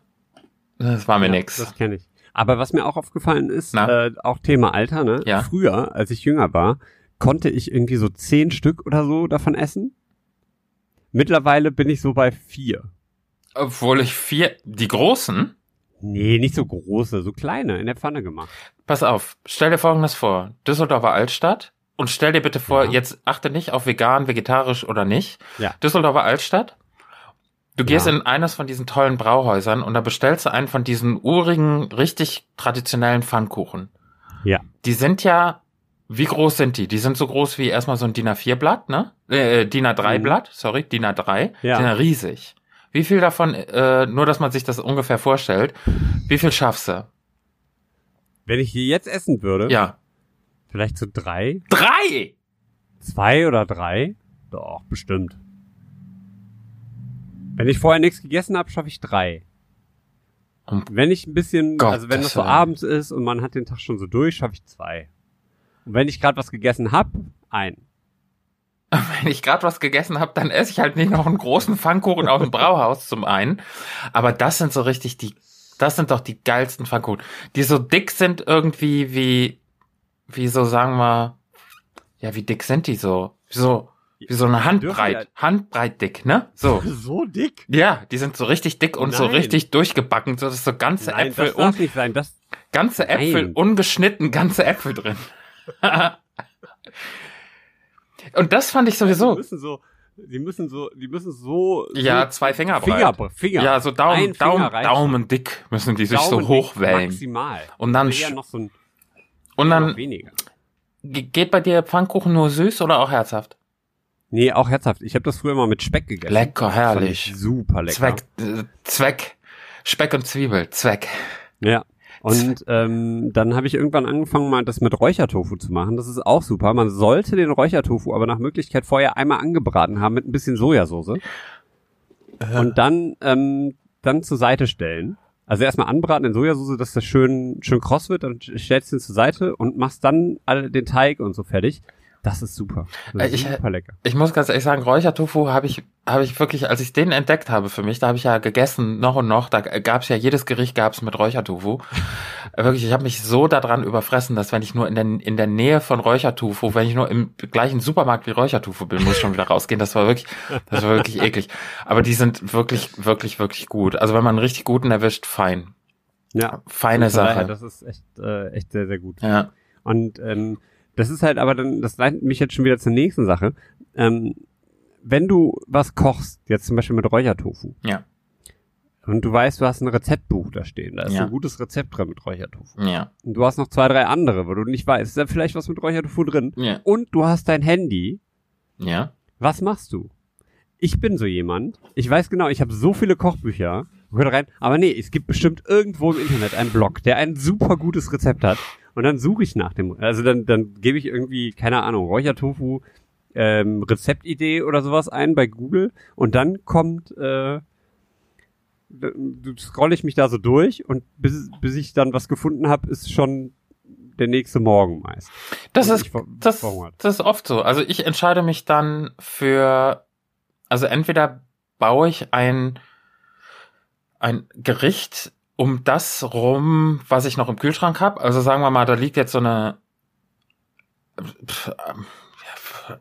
Das war mir Ja, nix. Das kenne ich. Aber was mir auch aufgefallen ist, äh, auch Thema Alter, ne? Ja. Früher, als ich jünger war, konnte ich irgendwie so zehn Stück oder so davon essen. Mittlerweile bin ich so bei vier. Obwohl ich vier, die großen, Nee, nicht so große, so kleine, in der Pfanne gemacht. pass auf, stell dir folgendes vor. Düsseldorfer Altstadt. Und stell dir bitte vor, Ja. jetzt achte nicht auf vegan, vegetarisch oder nicht. Ja. Düsseldorfer Altstadt. Du gehst Ja. in eines von diesen tollen Brauhäusern und da bestellst du einen von diesen urigen, richtig traditionellen Pfannkuchen. Ja. Die sind ja, wie groß sind die? Die sind so groß wie erstmal so ein DIN A4-Blatt, ne? Äh, DIN A3-Blatt, sorry, DIN A3. Mhm. Ja. Die sind ja riesig. Wie viel davon, äh, nur dass man sich das ungefähr vorstellt, wie viel schaffst du? Wenn ich die jetzt essen würde, Ja. vielleicht so drei, Drei! zwei oder drei, doch, bestimmt. Wenn ich vorher nichts gegessen habe, schaffe ich drei. Um Wenn ich ein bisschen, Gottes also wenn das so abends ist und man hat den Tag schon so durch, schaffe ich zwei. Und wenn ich gerade was gegessen hab, ein. Wenn ich gerade was gegessen habe, dann esse ich halt nicht noch einen großen Pfannkuchen aus dem Brauhaus zum einen. Aber das sind so richtig die, das sind doch die geilsten Pfannkuchen, die so dick sind irgendwie wie, wie so sagen wir, ja, wie dick sind die so? So, wie so eine Handbreit, Handbreit dick, ne? So. So dick? Ja, die sind so richtig dick und so Nein. richtig durchgebacken, so dass so ganze Nein, Äpfel, das darf nicht sein. Das, ganze Äpfel Nein. ungeschnitten, ganze Äpfel drin. und das fand ich Die sowieso. müssen so, die müssen so, die müssen so. Ja, so zwei Finger breit. Finger, Finger. Ja, so Daumen, Daumen, Daumen dick müssen die sich so Daumen hochwellen. Maximal. Und dann, noch so ein, und dann geht bei dir Pfannkuchen nur süß oder auch herzhaft? Nee, auch herzhaft. Ich habe das früher mal mit Speck gegessen. Lecker, herrlich. ich Super lecker. Zweck, äh, Zweck, Speck und Zwiebel, Zweck. Ja. Und ähm, dann habe ich irgendwann angefangen, mal das mit Räuchertofu zu machen. Das ist auch super. Man sollte den Räuchertofu aber nach Möglichkeit vorher einmal angebraten haben mit ein bisschen Sojasauce. Und dann, ähm, dann zur Seite stellen. Also erstmal anbraten in Sojasauce, dass das schön, schön kross wird. Dann stellst du ihn zur Seite und machst dann alle den Teig und so fertig. Das ist super. Das Äh, ist ich- super lecker. Ich muss ganz ehrlich sagen, Räuchertofu habe ich, habe ich wirklich, als ich den entdeckt habe für mich, da habe ich ja gegessen, noch und noch, da gab es ja jedes Gericht gab's mit Räuchertofu. Äh, wirklich, ich habe mich so daran überfressen, dass wenn ich nur in der, in der Nähe von Räuchertofu, wenn ich nur im gleichen Supermarkt wie Räuchertofu bin, muss ich schon wieder rausgehen. Das war wirklich, das war wirklich eklig. Aber die sind wirklich, wirklich, wirklich gut. Also wenn man einen richtig guten erwischt, fein. Ja. Feine Von daher, Sache. Das ist echt, äh, echt sehr, sehr gut. Ja. Und ähm, das ist halt aber dann, das leitet mich jetzt schon wieder zur nächsten Sache. Ähm, wenn du was kochst, jetzt zum Beispiel mit Räuchertofu, Ja. und du weißt, du hast ein Rezeptbuch da stehen, da ist Ja. ein gutes Rezept drin mit Räuchertofu. Ja. Und du hast noch zwei, drei andere, wo du nicht weißt, ist da vielleicht was mit Räuchertofu drin? Ja. Und du hast dein Handy, Ja. was machst du? Ich bin so jemand, ich weiß genau, ich habe so viele Kochbücher, rein, aber nee, es gibt bestimmt irgendwo im Internet einen Blog, der ein super gutes Rezept hat. Und dann suche ich nach dem, also dann, dann gebe ich irgendwie, keine Ahnung, Räuchertofu, ähm, Rezeptidee oder sowas ein bei Google und dann kommt, äh, du scroll ich mich da so durch und bis, bis ich dann was gefunden habe, ist schon der nächste Morgen meist. Das ist, das, das ist oft so. Also ich entscheide mich dann für, also entweder baue ich ein, ein Gericht um das rum, was ich noch im Kühlschrank habe. Also sagen wir mal, da liegt jetzt so eine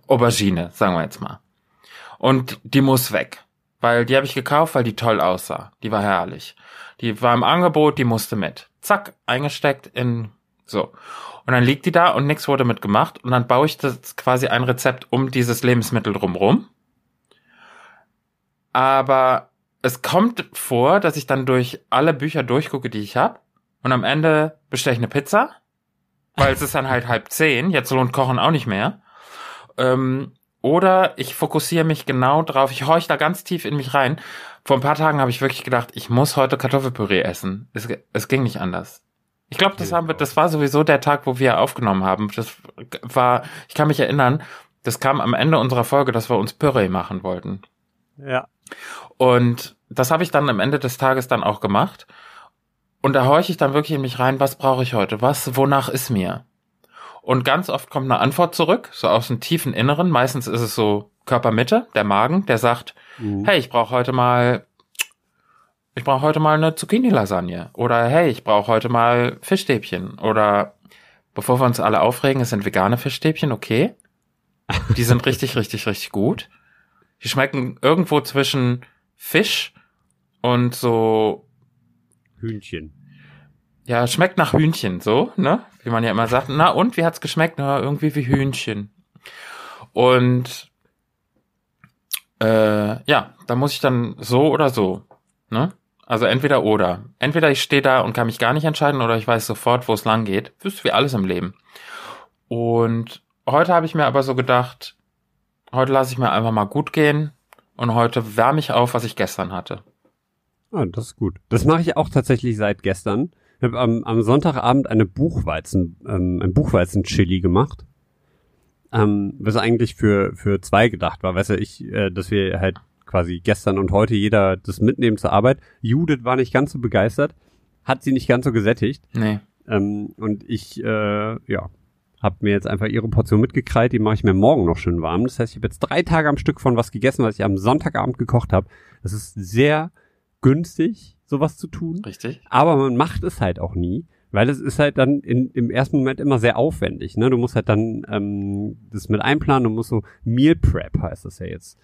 Aubergine, sagen wir jetzt mal. Und die muss weg. Weil die habe ich gekauft, weil die toll aussah. Die war herrlich. Die war im Angebot, die musste mit. Zack, eingesteckt in so. Und dann liegt die da und nichts wurde mit gemacht. Und dann baue ich das quasi ein Rezept um dieses Lebensmittel drumrum. Aber es kommt vor, dass ich dann durch alle Bücher durchgucke, die ich habe. Und am Ende bestelle ich eine Pizza. Weil es ist dann halt halb zehn. Jetzt lohnt Kochen auch nicht mehr. Ähm, oder ich fokussiere mich genau drauf. Ich horch da ganz tief in mich rein. Vor ein paar Tagen habe ich wirklich gedacht, ich muss heute Kartoffelpüree essen. Es, es ging nicht anders. Ich glaube, das haben wir, das war sowieso der Tag, wo wir aufgenommen haben. Das war, ich kann mich erinnern, das kam am Ende unserer Folge, dass wir uns Püree machen wollten. Ja. Und das habe ich dann am Ende des Tages dann auch gemacht. Und da horche ich dann wirklich in mich rein, was brauche ich heute? Was, wonach ist mir? Und ganz oft kommt eine Antwort zurück, so aus dem tiefen Inneren. Meistens ist es so Körpermitte, der Magen, der sagt, Mhm. hey, ich brauche heute mal, ich brauche heute mal eine Zucchini-Lasagne. Oder hey, ich brauche heute mal Fischstäbchen. Oder bevor wir uns alle aufregen, es sind vegane Fischstäbchen, okay. Die sind richtig, richtig, richtig gut. Die schmecken irgendwo zwischen Fisch und so, Hühnchen. ja, schmeckt nach Hühnchen, so, ne? Wie man ja immer sagt. Na, und wie hat's geschmeckt? Na, irgendwie wie Hühnchen. Und äh, ja, da muss ich dann so oder so, ne? Also entweder oder. Entweder ich stehe da und kann mich gar nicht entscheiden oder ich weiß sofort, wo es lang geht. Ist wie alles im Leben. Und heute habe ich mir aber so gedacht, heute lasse ich mir einfach mal gut gehen und heute wärme ich auf, was ich gestern hatte. Ah, das ist gut. Das mache ich auch tatsächlich seit gestern. Ich habe am, am Sonntagabend eine Buchweizen, ähm, ein Buchweizen-Chili gemacht. Ähm, was eigentlich für, für zwei gedacht war. Weißt du, ich, äh, dass wir halt quasi gestern und heute jeder das mitnehmen zur Arbeit. Judith war nicht ganz so begeistert, hat sie nicht ganz so gesättigt. Nee. Ähm, und ich, äh, ja, habe mir jetzt einfach ihre Portion mitgekrallt, die mache ich mir morgen noch schön warm. Das heißt, ich habe jetzt drei Tage am Stück von was gegessen, was ich am Sonntagabend gekocht habe. Das ist sehr günstig, sowas zu tun. Richtig? Aber man macht es halt auch nie, weil es ist halt dann in, im ersten Moment immer sehr aufwendig. Ne? Du musst halt dann ähm, das mit einplanen, du musst so Meal Prep heißt das ja jetzt.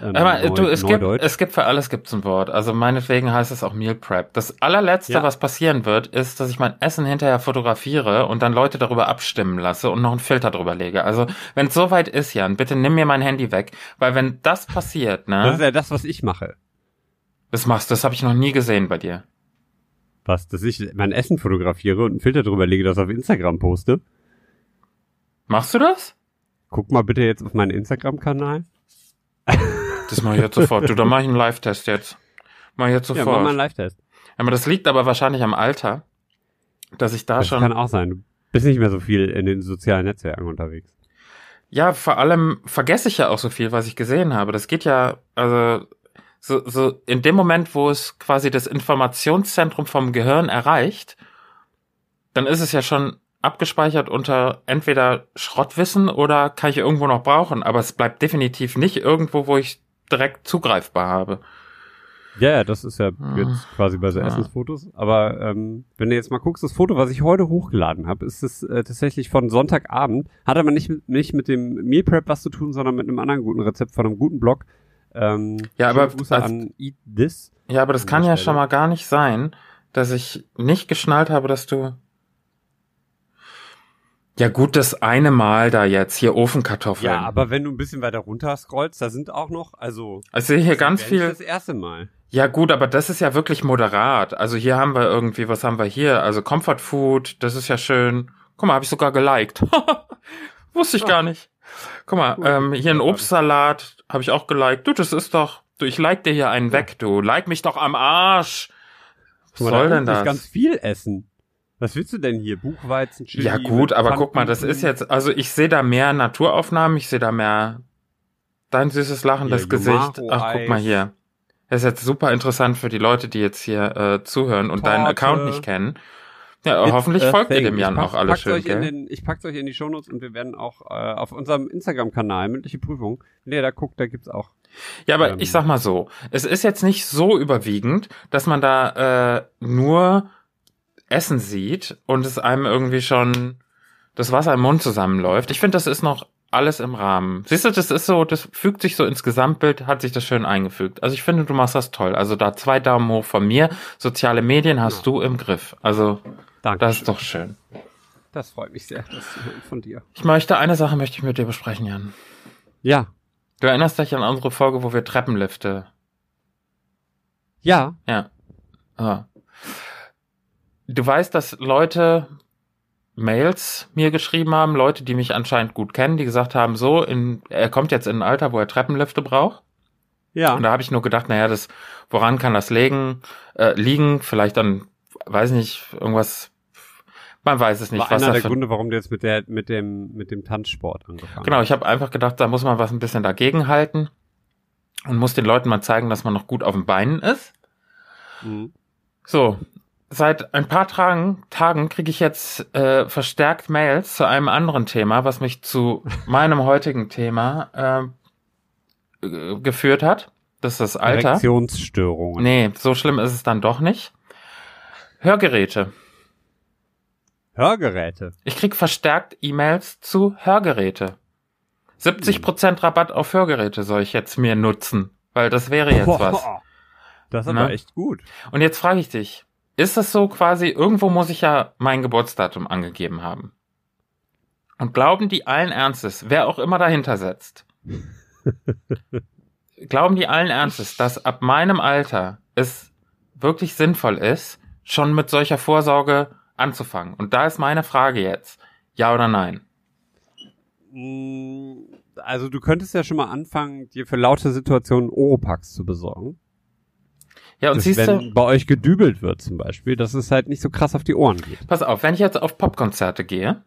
Ähm, Aber neu- du, es gibt, es gibt für alles gibt's ein Wort. Also meinetwegen heißt es auch Meal Prep. Das allerletzte, Ja. was passieren wird, ist, dass ich mein Essen hinterher fotografiere und dann Leute darüber abstimmen lasse und noch einen Filter drüber lege. Also wenn es soweit ist, Jan, bitte nimm mir mein Handy weg, weil wenn das passiert, das ist ne, ja das, was ich mache. das machst, du, das habe ich noch nie gesehen bei dir. Was, dass ich mein Essen fotografiere und einen Filter drüber lege, das auf Instagram poste. Machst du das? Guck mal bitte jetzt auf meinen Instagram-Kanal. Das mache ich jetzt sofort. Du, dann mache ich einen Live-Test jetzt. Mach ich jetzt Ja, mach sofort. mal einen Live-Test. aber das liegt aber wahrscheinlich am Alter, dass ich da Das schon kann auch sein. Du bist nicht mehr so viel in den sozialen Netzwerken unterwegs. Ja, vor allem vergesse ich ja auch so viel, was ich gesehen habe. Das geht ja, also so, so in dem Moment, wo es quasi das Informationszentrum vom Gehirn erreicht, dann ist es ja schon abgespeichert unter entweder Schrottwissen oder kann ich irgendwo noch brauchen, aber es bleibt definitiv nicht irgendwo, wo ich direkt zugreifbar habe. Ja, ja, das ist ja Ah. jetzt quasi bei so Ja. Essensfotos. Aber ähm, wenn du jetzt mal guckst, das Foto, was ich heute hochgeladen habe, ist es äh, tatsächlich von Sonntagabend. Hat aber nicht, mit- nicht mit dem Meal Prep was zu tun, sondern mit einem anderen guten Rezept von einem guten Blog. Ähm, Ja, aber Grüße als- an Eat This. Ja, aber das An kann ja schon mal gar nicht sein, dass ich nicht geschnallt habe, dass du. Ja gut, das eine Mal da jetzt, hier Ofenkartoffeln. Ja, aber wenn du ein bisschen weiter runter scrollst, da sind auch noch, also Also hier ganz viel. Das erste Mal. Ja gut, aber das ist ja wirklich moderat. Also hier haben wir irgendwie, was haben wir hier? Also Comfort Food, das ist ja schön. Guck mal, habe ich sogar geliked. Wusste ich gar nicht. Guck mal, Cool. ähm, hier ein Obstsalat habe ich auch geliked. Du, das ist doch, du, ich like dir hier einen weg, du. Like mich doch am Arsch. Was soll denn das? ganz viel essen. Was willst du denn hier? Buchweizen, Chili? Ja gut, aber guck mal, das ist jetzt, also ich sehe da mehr Naturaufnahmen, ich sehe da mehr dein süßes lachendes Hier, Gesicht. Ach, guck mal hier. Das ist jetzt super interessant für die Leute, die jetzt hier äh, zuhören und deinen Torte. Account nicht kennen. Ja, It's hoffentlich folgt ihr thing. dem Jan Ich pack- auch alles pack's schön, euch in gell? den, Ich pack's euch in die Shownotes und wir werden auch äh, auf unserem Instagram-Kanal, mündliche Prüfung, wenn ihr da guckt, da gibt's auch. Ja, aber ähm, ich sag mal so, es ist jetzt nicht so überwiegend, dass man da äh, nur Essen sieht und es einem irgendwie schon das Wasser im Mund zusammenläuft. Ich finde, das ist noch alles im Rahmen. Siehst du, das ist so, das fügt sich so ins Gesamtbild, hat sich das schön eingefügt. Also ich finde, du machst das toll. Also da zwei Daumen hoch von mir. Soziale Medien hast Ja. du im Griff. Also Danke. das ist doch schön. das freut mich sehr, das von dir. Ich möchte, eine Sache möchte ich mit dir besprechen, Jan. Ja. Du erinnerst dich an unsere Folge, wo wir Treppenlifte Ja. Ja. Ah. Du weißt, dass Leute Mails mir geschrieben haben, Leute, die mich anscheinend gut kennen, die gesagt haben, so, in, er kommt jetzt in ein Alter, wo er Treppenlifte braucht. Ja. Und da habe ich nur gedacht, naja, das, woran kann das liegen? Äh, liegen? Vielleicht dann, weiß nicht, irgendwas Man weiß es nicht. War was einer der für- Gründe, warum du jetzt mit der mit dem mit dem Tanzsport angefangen Genau, ich habe einfach gedacht, da muss man was ein bisschen dagegen halten und muss den Leuten mal zeigen, dass man noch gut auf den Beinen ist. hast. Mhm. So, seit ein paar Tagen, Tagen kriege ich jetzt äh, verstärkt Mails zu einem anderen Thema, was mich zu meinem heutigen Thema äh, geführt hat. Das ist das Alter. Erektionsstörungen. Nee, so schlimm ist es dann doch nicht. Hörgeräte. Hörgeräte. Ich krieg verstärkt E-Mails zu Hörgeräte. 70% Rabatt auf Hörgeräte soll ich jetzt mir nutzen, weil das wäre jetzt was. Boah, Das ist aber Ne? echt gut. Und jetzt frage ich dich, ist es so quasi, irgendwo muss ich ja mein Geburtsdatum angegeben haben. Und glauben die allen Ernstes, wer auch immer dahinter setzt, glauben die allen Ernstes, dass ab meinem Alter es wirklich sinnvoll ist, schon mit solcher Vorsorge anzufangen? Und da ist meine Frage jetzt, ja oder nein? Mm, Also du könntest ja schon mal anfangen, dir für laute Situationen Oropax zu besorgen. Ja, und dass, siehst du, wenn bei euch gedübelt wird zum Beispiel, dass es halt nicht so krass auf die Ohren geht. pass auf, wenn ich jetzt auf Popkonzerte gehe,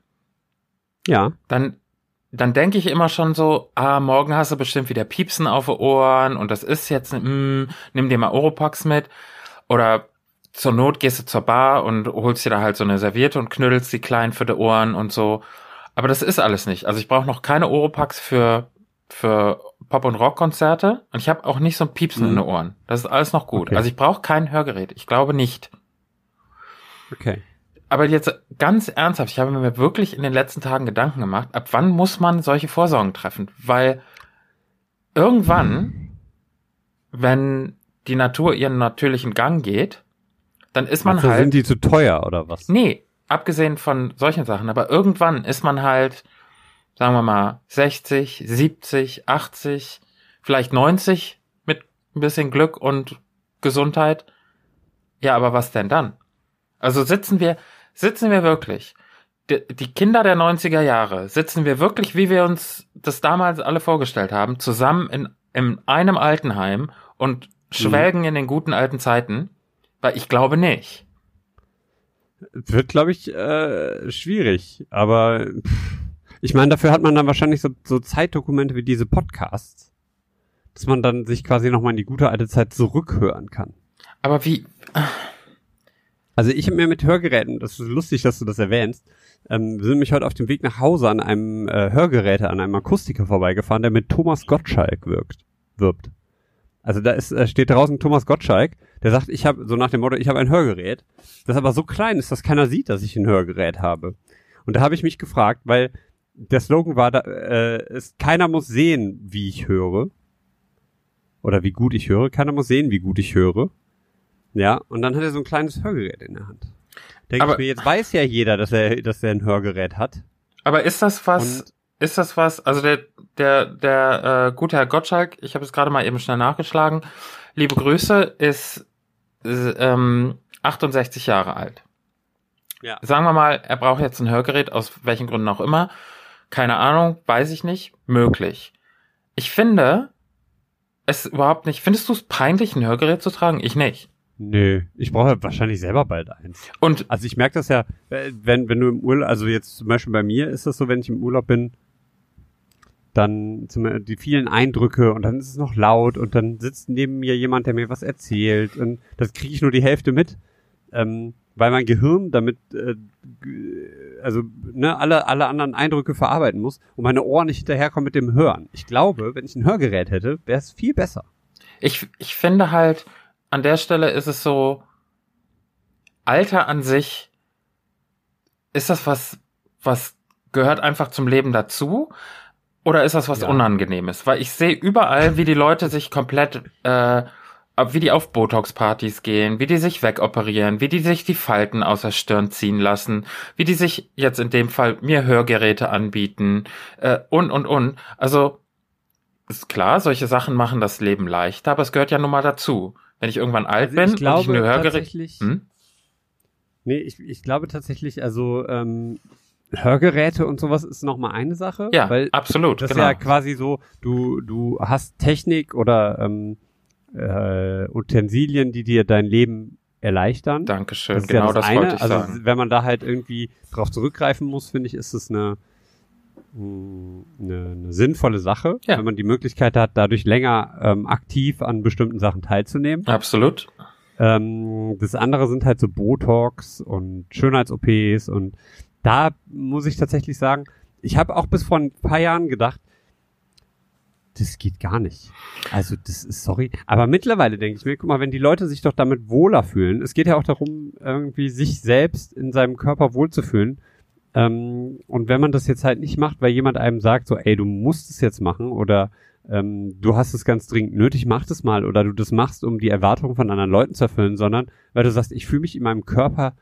Ja. dann, dann denke ich immer schon so, ah, morgen hast du bestimmt wieder Piepsen auf den Ohren und das ist jetzt, mm, nimm dir mal Oropax mit. Oder zur Not gehst du zur Bar und holst dir da halt so eine Serviette und knüttelst die klein für die Ohren und so. Aber das ist alles nicht. Also ich brauche noch keine Oropax für, für Pop- und Rockkonzerte und ich habe auch nicht so ein Piepsen Mhm. in den Ohren. Das ist alles noch gut. Okay. Also ich brauche kein Hörgerät. Ich glaube nicht. Okay. Aber jetzt ganz ernsthaft, ich habe mir wirklich in den letzten Tagen Gedanken gemacht, ab wann muss man solche Vorsorgen treffen? Weil irgendwann, wenn die Natur ihren natürlichen Gang geht, dann ist man Also halt. sind die zu teuer oder was? nee, abgesehen von solchen Sachen, aber irgendwann ist man halt, sagen wir mal, 60, 70, 80, vielleicht 90 mit ein bisschen Glück und Gesundheit. Ja, aber was denn dann? Also sitzen wir, sitzen wir wirklich, die, die Kinder der 90er Jahre, sitzen wir wirklich, wie wir uns das damals alle vorgestellt haben, zusammen in, in einem Altenheim und schwelgen in den guten alten Zeiten? Weil ich glaube nicht. Wird, glaube ich, äh, schwierig. Aber pff, ich meine, dafür hat man dann wahrscheinlich so, so Zeitdokumente wie diese Podcasts, dass man dann sich quasi nochmal in die gute alte Zeit zurückhören kann. Aber wie, Also ich habe mir mit Hörgeräten, das ist lustig, dass du das erwähnst, ähm, wir sind mich heute auf dem Weg nach Hause an einem äh, Hörgeräte, an einem Akustiker vorbeigefahren, der mit Thomas Gottschalk wirkt, wirbt. Also da ist, äh, steht draußen Thomas Gottschalk, der sagt, ich habe, so nach dem Motto, ich habe ein Hörgerät, das aber so klein ist, dass keiner sieht, dass ich ein Hörgerät habe. Und da habe ich mich gefragt, weil der Slogan war, da, äh, ist, keiner muss sehen, wie ich höre. Oder wie gut ich höre. Keiner muss sehen, wie gut ich höre. Ja, und dann hat er so ein kleines Hörgerät in der Hand. Denke Aber- ich mir, jetzt weiß ja jeder, dass er, dass er ein Hörgerät hat. aber ist das was, Und ist das was, also der, der, der äh, gute Herr Gottschalk, ich habe es gerade mal eben schnell nachgeschlagen, liebe Grüße, ist äh, ähm, 68 Jahre alt. Ja. Sagen wir mal, er braucht jetzt ein Hörgerät, aus welchen Gründen auch immer. Keine Ahnung, weiß ich nicht. Möglich. Ich finde es überhaupt nicht. Findest du es peinlich, ein Hörgerät zu tragen? Ich nicht. Nö, ich brauche wahrscheinlich selber bald eins. Und Also ich merke das ja, äh, wenn, wenn du im Urlaub, also jetzt zum Beispiel bei mir ist das so, wenn ich im Urlaub bin, dann zum, die vielen Eindrücke und dann ist es noch laut und dann sitzt neben mir jemand, der mir was erzählt und das kriege ich nur die Hälfte mit, ähm, weil mein Gehirn damit, äh, also ne, alle, alle anderen Eindrücke verarbeiten muss und meine Ohren nicht hinterherkommen mit dem Hören. Ich glaube, wenn ich ein Hörgerät hätte, wäre es viel besser. ich, ich finde halt, an der Stelle ist es so, Alter an sich, ist das was, was gehört einfach zum Leben dazu? Oder ist das was Ja. Unangenehmes? Weil ich sehe überall, wie die Leute sich komplett, äh, wie die auf Botox-Partys gehen, wie die sich wegoperieren, wie die sich die Falten aus der Stirn ziehen lassen, wie die sich jetzt in dem Fall mir Hörgeräte anbieten, äh, und, und, und. Also, ist klar, solche Sachen machen das Leben leichter, aber es gehört ja nun mal dazu. Wenn ich irgendwann alt Also bin ich glaube und ich Hörgerät, tatsächlich, hm? Nee, ich, ich glaube tatsächlich, also ähm, Hörgeräte und sowas ist noch mal eine Sache. Ja, weil absolut, das genau. ist ja quasi so, du, du hast Technik oder ähm, äh, Utensilien, die dir dein Leben erleichtern. Dankeschön, Das genau ja das, das eine. wollte ich also sagen. wenn man da halt irgendwie drauf zurückgreifen muss, finde ich, ist es eine, eine, eine sinnvolle Sache, Ja. wenn man die Möglichkeit hat, dadurch länger ähm, aktiv an bestimmten Sachen teilzunehmen. Absolut. Ähm, das andere sind halt so Botox und Schönheits-OPs und da muss ich tatsächlich sagen, ich habe auch bis vor ein paar Jahren gedacht, das geht gar nicht. Also das ist sorry, aber mittlerweile denke ich mir, guck mal, wenn die Leute sich doch damit wohler fühlen, es geht ja auch darum, irgendwie sich selbst in seinem Körper wohlzufühlen. Ähm, und wenn man das jetzt halt nicht macht, weil jemand einem sagt, so, ey, du musst es jetzt machen oder ähm, du hast es ganz dringend nötig, mach das mal oder du das machst, um die Erwartungen von anderen Leuten zu erfüllen, sondern weil du sagst, ich fühle mich in meinem Körper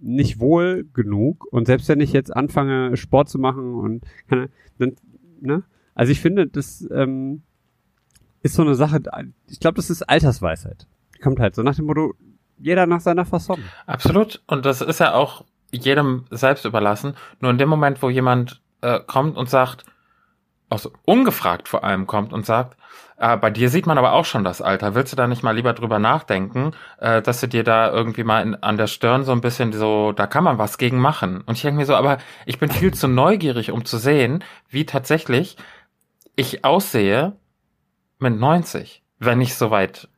nicht wohl genug und selbst wenn ich jetzt anfange, Sport zu machen und dann, ne? Also ich finde, das ähm, ist so eine Sache, ich glaube, das ist Altersweisheit. Kommt halt so nach dem Motto, jeder nach seiner Fasson. Absolut. Und das ist ja auch jedem selbst überlassen. Nur in dem Moment, wo jemand äh, kommt und sagt, also ungefragt vor allem kommt und sagt, äh, bei dir sieht man aber auch schon das Alter. Willst du da nicht mal lieber drüber nachdenken, äh, dass du dir da irgendwie mal in, an der Stirn so ein bisschen so, da kann man was gegen machen. Und ich denke mir so, aber ich bin viel zu neugierig, um zu sehen, wie tatsächlich ich aussehe mit 90, wenn ich soweit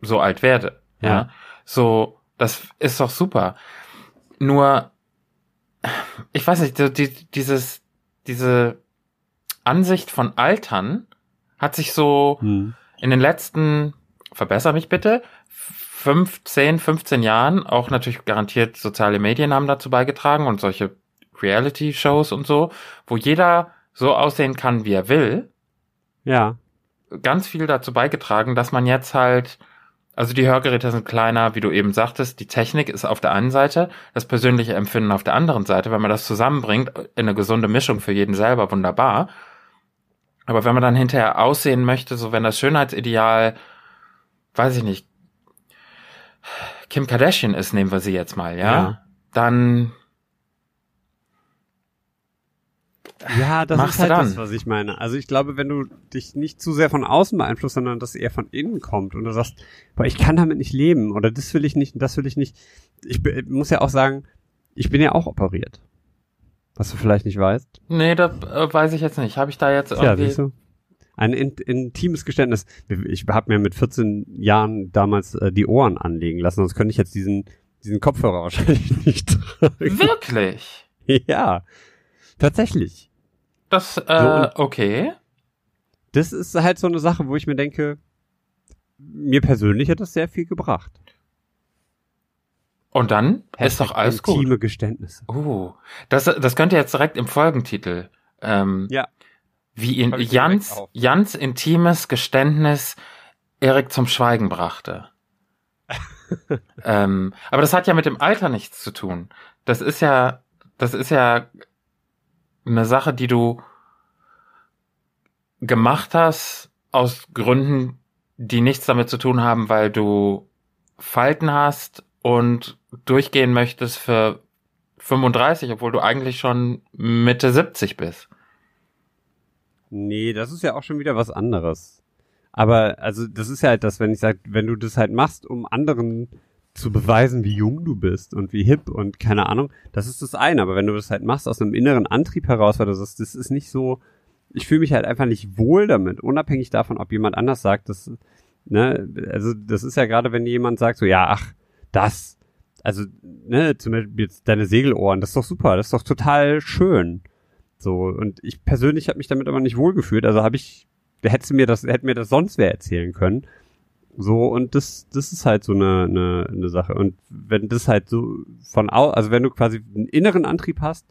so alt werde. Ja. Ja. So, das ist doch super. Nur, ich weiß nicht, die, dieses, diese Ansicht von Altern hat sich so Hm. in den letzten, verbessere mich bitte, fünf, zehn, 15 Jahren, auch natürlich garantiert soziale Medien haben dazu beigetragen und solche Reality-Shows und so, wo jeder so aussehen kann, wie er will, Ja. ganz viel dazu beigetragen, dass man jetzt halt, also die Hörgeräte sind kleiner, wie du eben sagtest, die Technik ist auf der einen Seite, das persönliche Empfinden auf der anderen Seite, wenn man das zusammenbringt, in eine gesunde Mischung für jeden selber, wunderbar. Aber wenn man dann hinterher aussehen möchte, so wenn das Schönheitsideal, weiß ich nicht, Kim Kardashian ist, nehmen wir sie jetzt mal, ja, Ja. dann Ja, das Machst ist halt du dann. das, was ich meine. Also ich glaube, wenn du dich nicht zu sehr von außen beeinflusst, sondern dass eher von innen kommt und du sagst, boah, ich kann damit nicht leben oder das will ich nicht und das will ich nicht. Ich muss ja auch sagen, ich bin ja auch operiert. Was du vielleicht nicht weißt. nee, das äh, weiß ich jetzt nicht. Habe ich da jetzt Ja, irgendwie siehst du. Ein in, intimes Geständnis. Ich habe mir mit 14 Jahren damals äh, die Ohren anlegen lassen, sonst könnte ich jetzt diesen, diesen Kopfhörer wahrscheinlich nicht tragen. wirklich? ja, tatsächlich. Das, äh, So, okay. das ist halt so eine Sache, wo ich mir denke, mir persönlich hat das sehr viel gebracht. Und dann ist doch alles gut. Intime Geständnisse. Uh, das, das könnte jetzt direkt im Folgentitel. Ähm, Ja. Wie in Jans. Jans intimes Geständnis Erik zum Schweigen brachte. ähm, aber das hat ja mit dem Alter nichts zu tun. Das ist ja, das ist ja eine Sache, die du gemacht hast aus Gründen, die nichts damit zu tun haben, weil du Falten hast und durchgehen möchtest für 35, obwohl du eigentlich schon Mitte 70 bist. Nee, das ist ja auch schon wieder was anderes. Aber also das ist ja halt das, wenn ich sage, wenn du das halt machst, um anderen zu beweisen, wie jung du bist und wie hip und keine Ahnung, das ist das eine. Aber wenn du das halt machst aus einem inneren Antrieb heraus, weil du sagst, das ist nicht so, ich fühle mich halt einfach nicht wohl damit, unabhängig davon, ob jemand anders sagt, das, ne, also das ist ja gerade, wenn jemand sagt, so, ja, ach, das, also, ne, zum Beispiel jetzt deine Segelohren, das ist doch super, das ist doch total schön. So, und ich persönlich habe mich damit aber nicht wohlgefühlt. Also habe ich, hätte mir das, hätte mir das sonst wer erzählen können. So, und das, das ist halt so eine, eine, eine Sache. Und wenn das halt so von au, also wenn du quasi einen inneren Antrieb hast,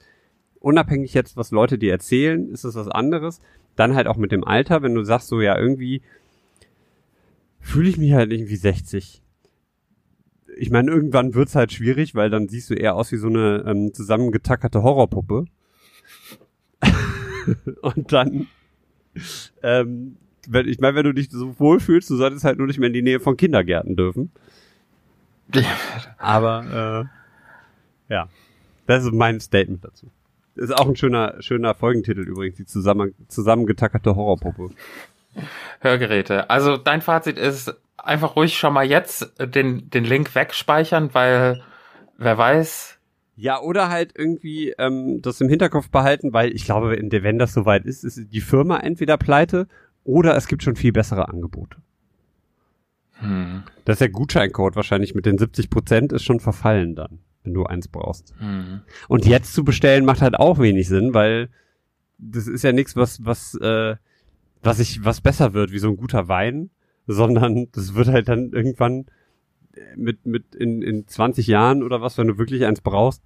unabhängig jetzt, was Leute dir erzählen, ist das was anderes. Dann halt auch mit dem Alter, wenn du sagst so, ja, irgendwie fühle ich mich halt irgendwie 60. Ich meine, irgendwann wird's halt schwierig, weil dann siehst du eher aus wie so eine ähm, zusammengetackerte Horrorpuppe. Und dann, ähm, wenn, ich meine, wenn du dich so wohlfühlst, du solltest halt nur nicht mehr in die Nähe von Kindergärten dürfen. Aber äh, ja, das ist mein Statement dazu. Ist auch ein schöner, schöner Folgentitel übrigens, die zusammen, zusammengetackerte Horrorpuppe. Hörgeräte. Also dein Fazit ist, einfach ruhig schon mal jetzt den, den Link wegspeichern, weil wer weiß. Ja, oder halt irgendwie ähm, das im Hinterkopf behalten, weil ich glaube, wenn das soweit ist, ist die Firma entweder pleite oder es gibt schon viel bessere Angebote. Hm. Das ist der Gutscheincode wahrscheinlich mit den 70 Prozent ist schon verfallen dann, wenn du eins brauchst. Hm. Und jetzt zu bestellen macht halt auch wenig Sinn, weil das ist ja nichts, was, was, äh, was ich, was besser wird, wie so ein guter Wein, sondern das wird halt dann irgendwann mit, mit in, in 20 Jahren oder was, wenn du wirklich eins brauchst,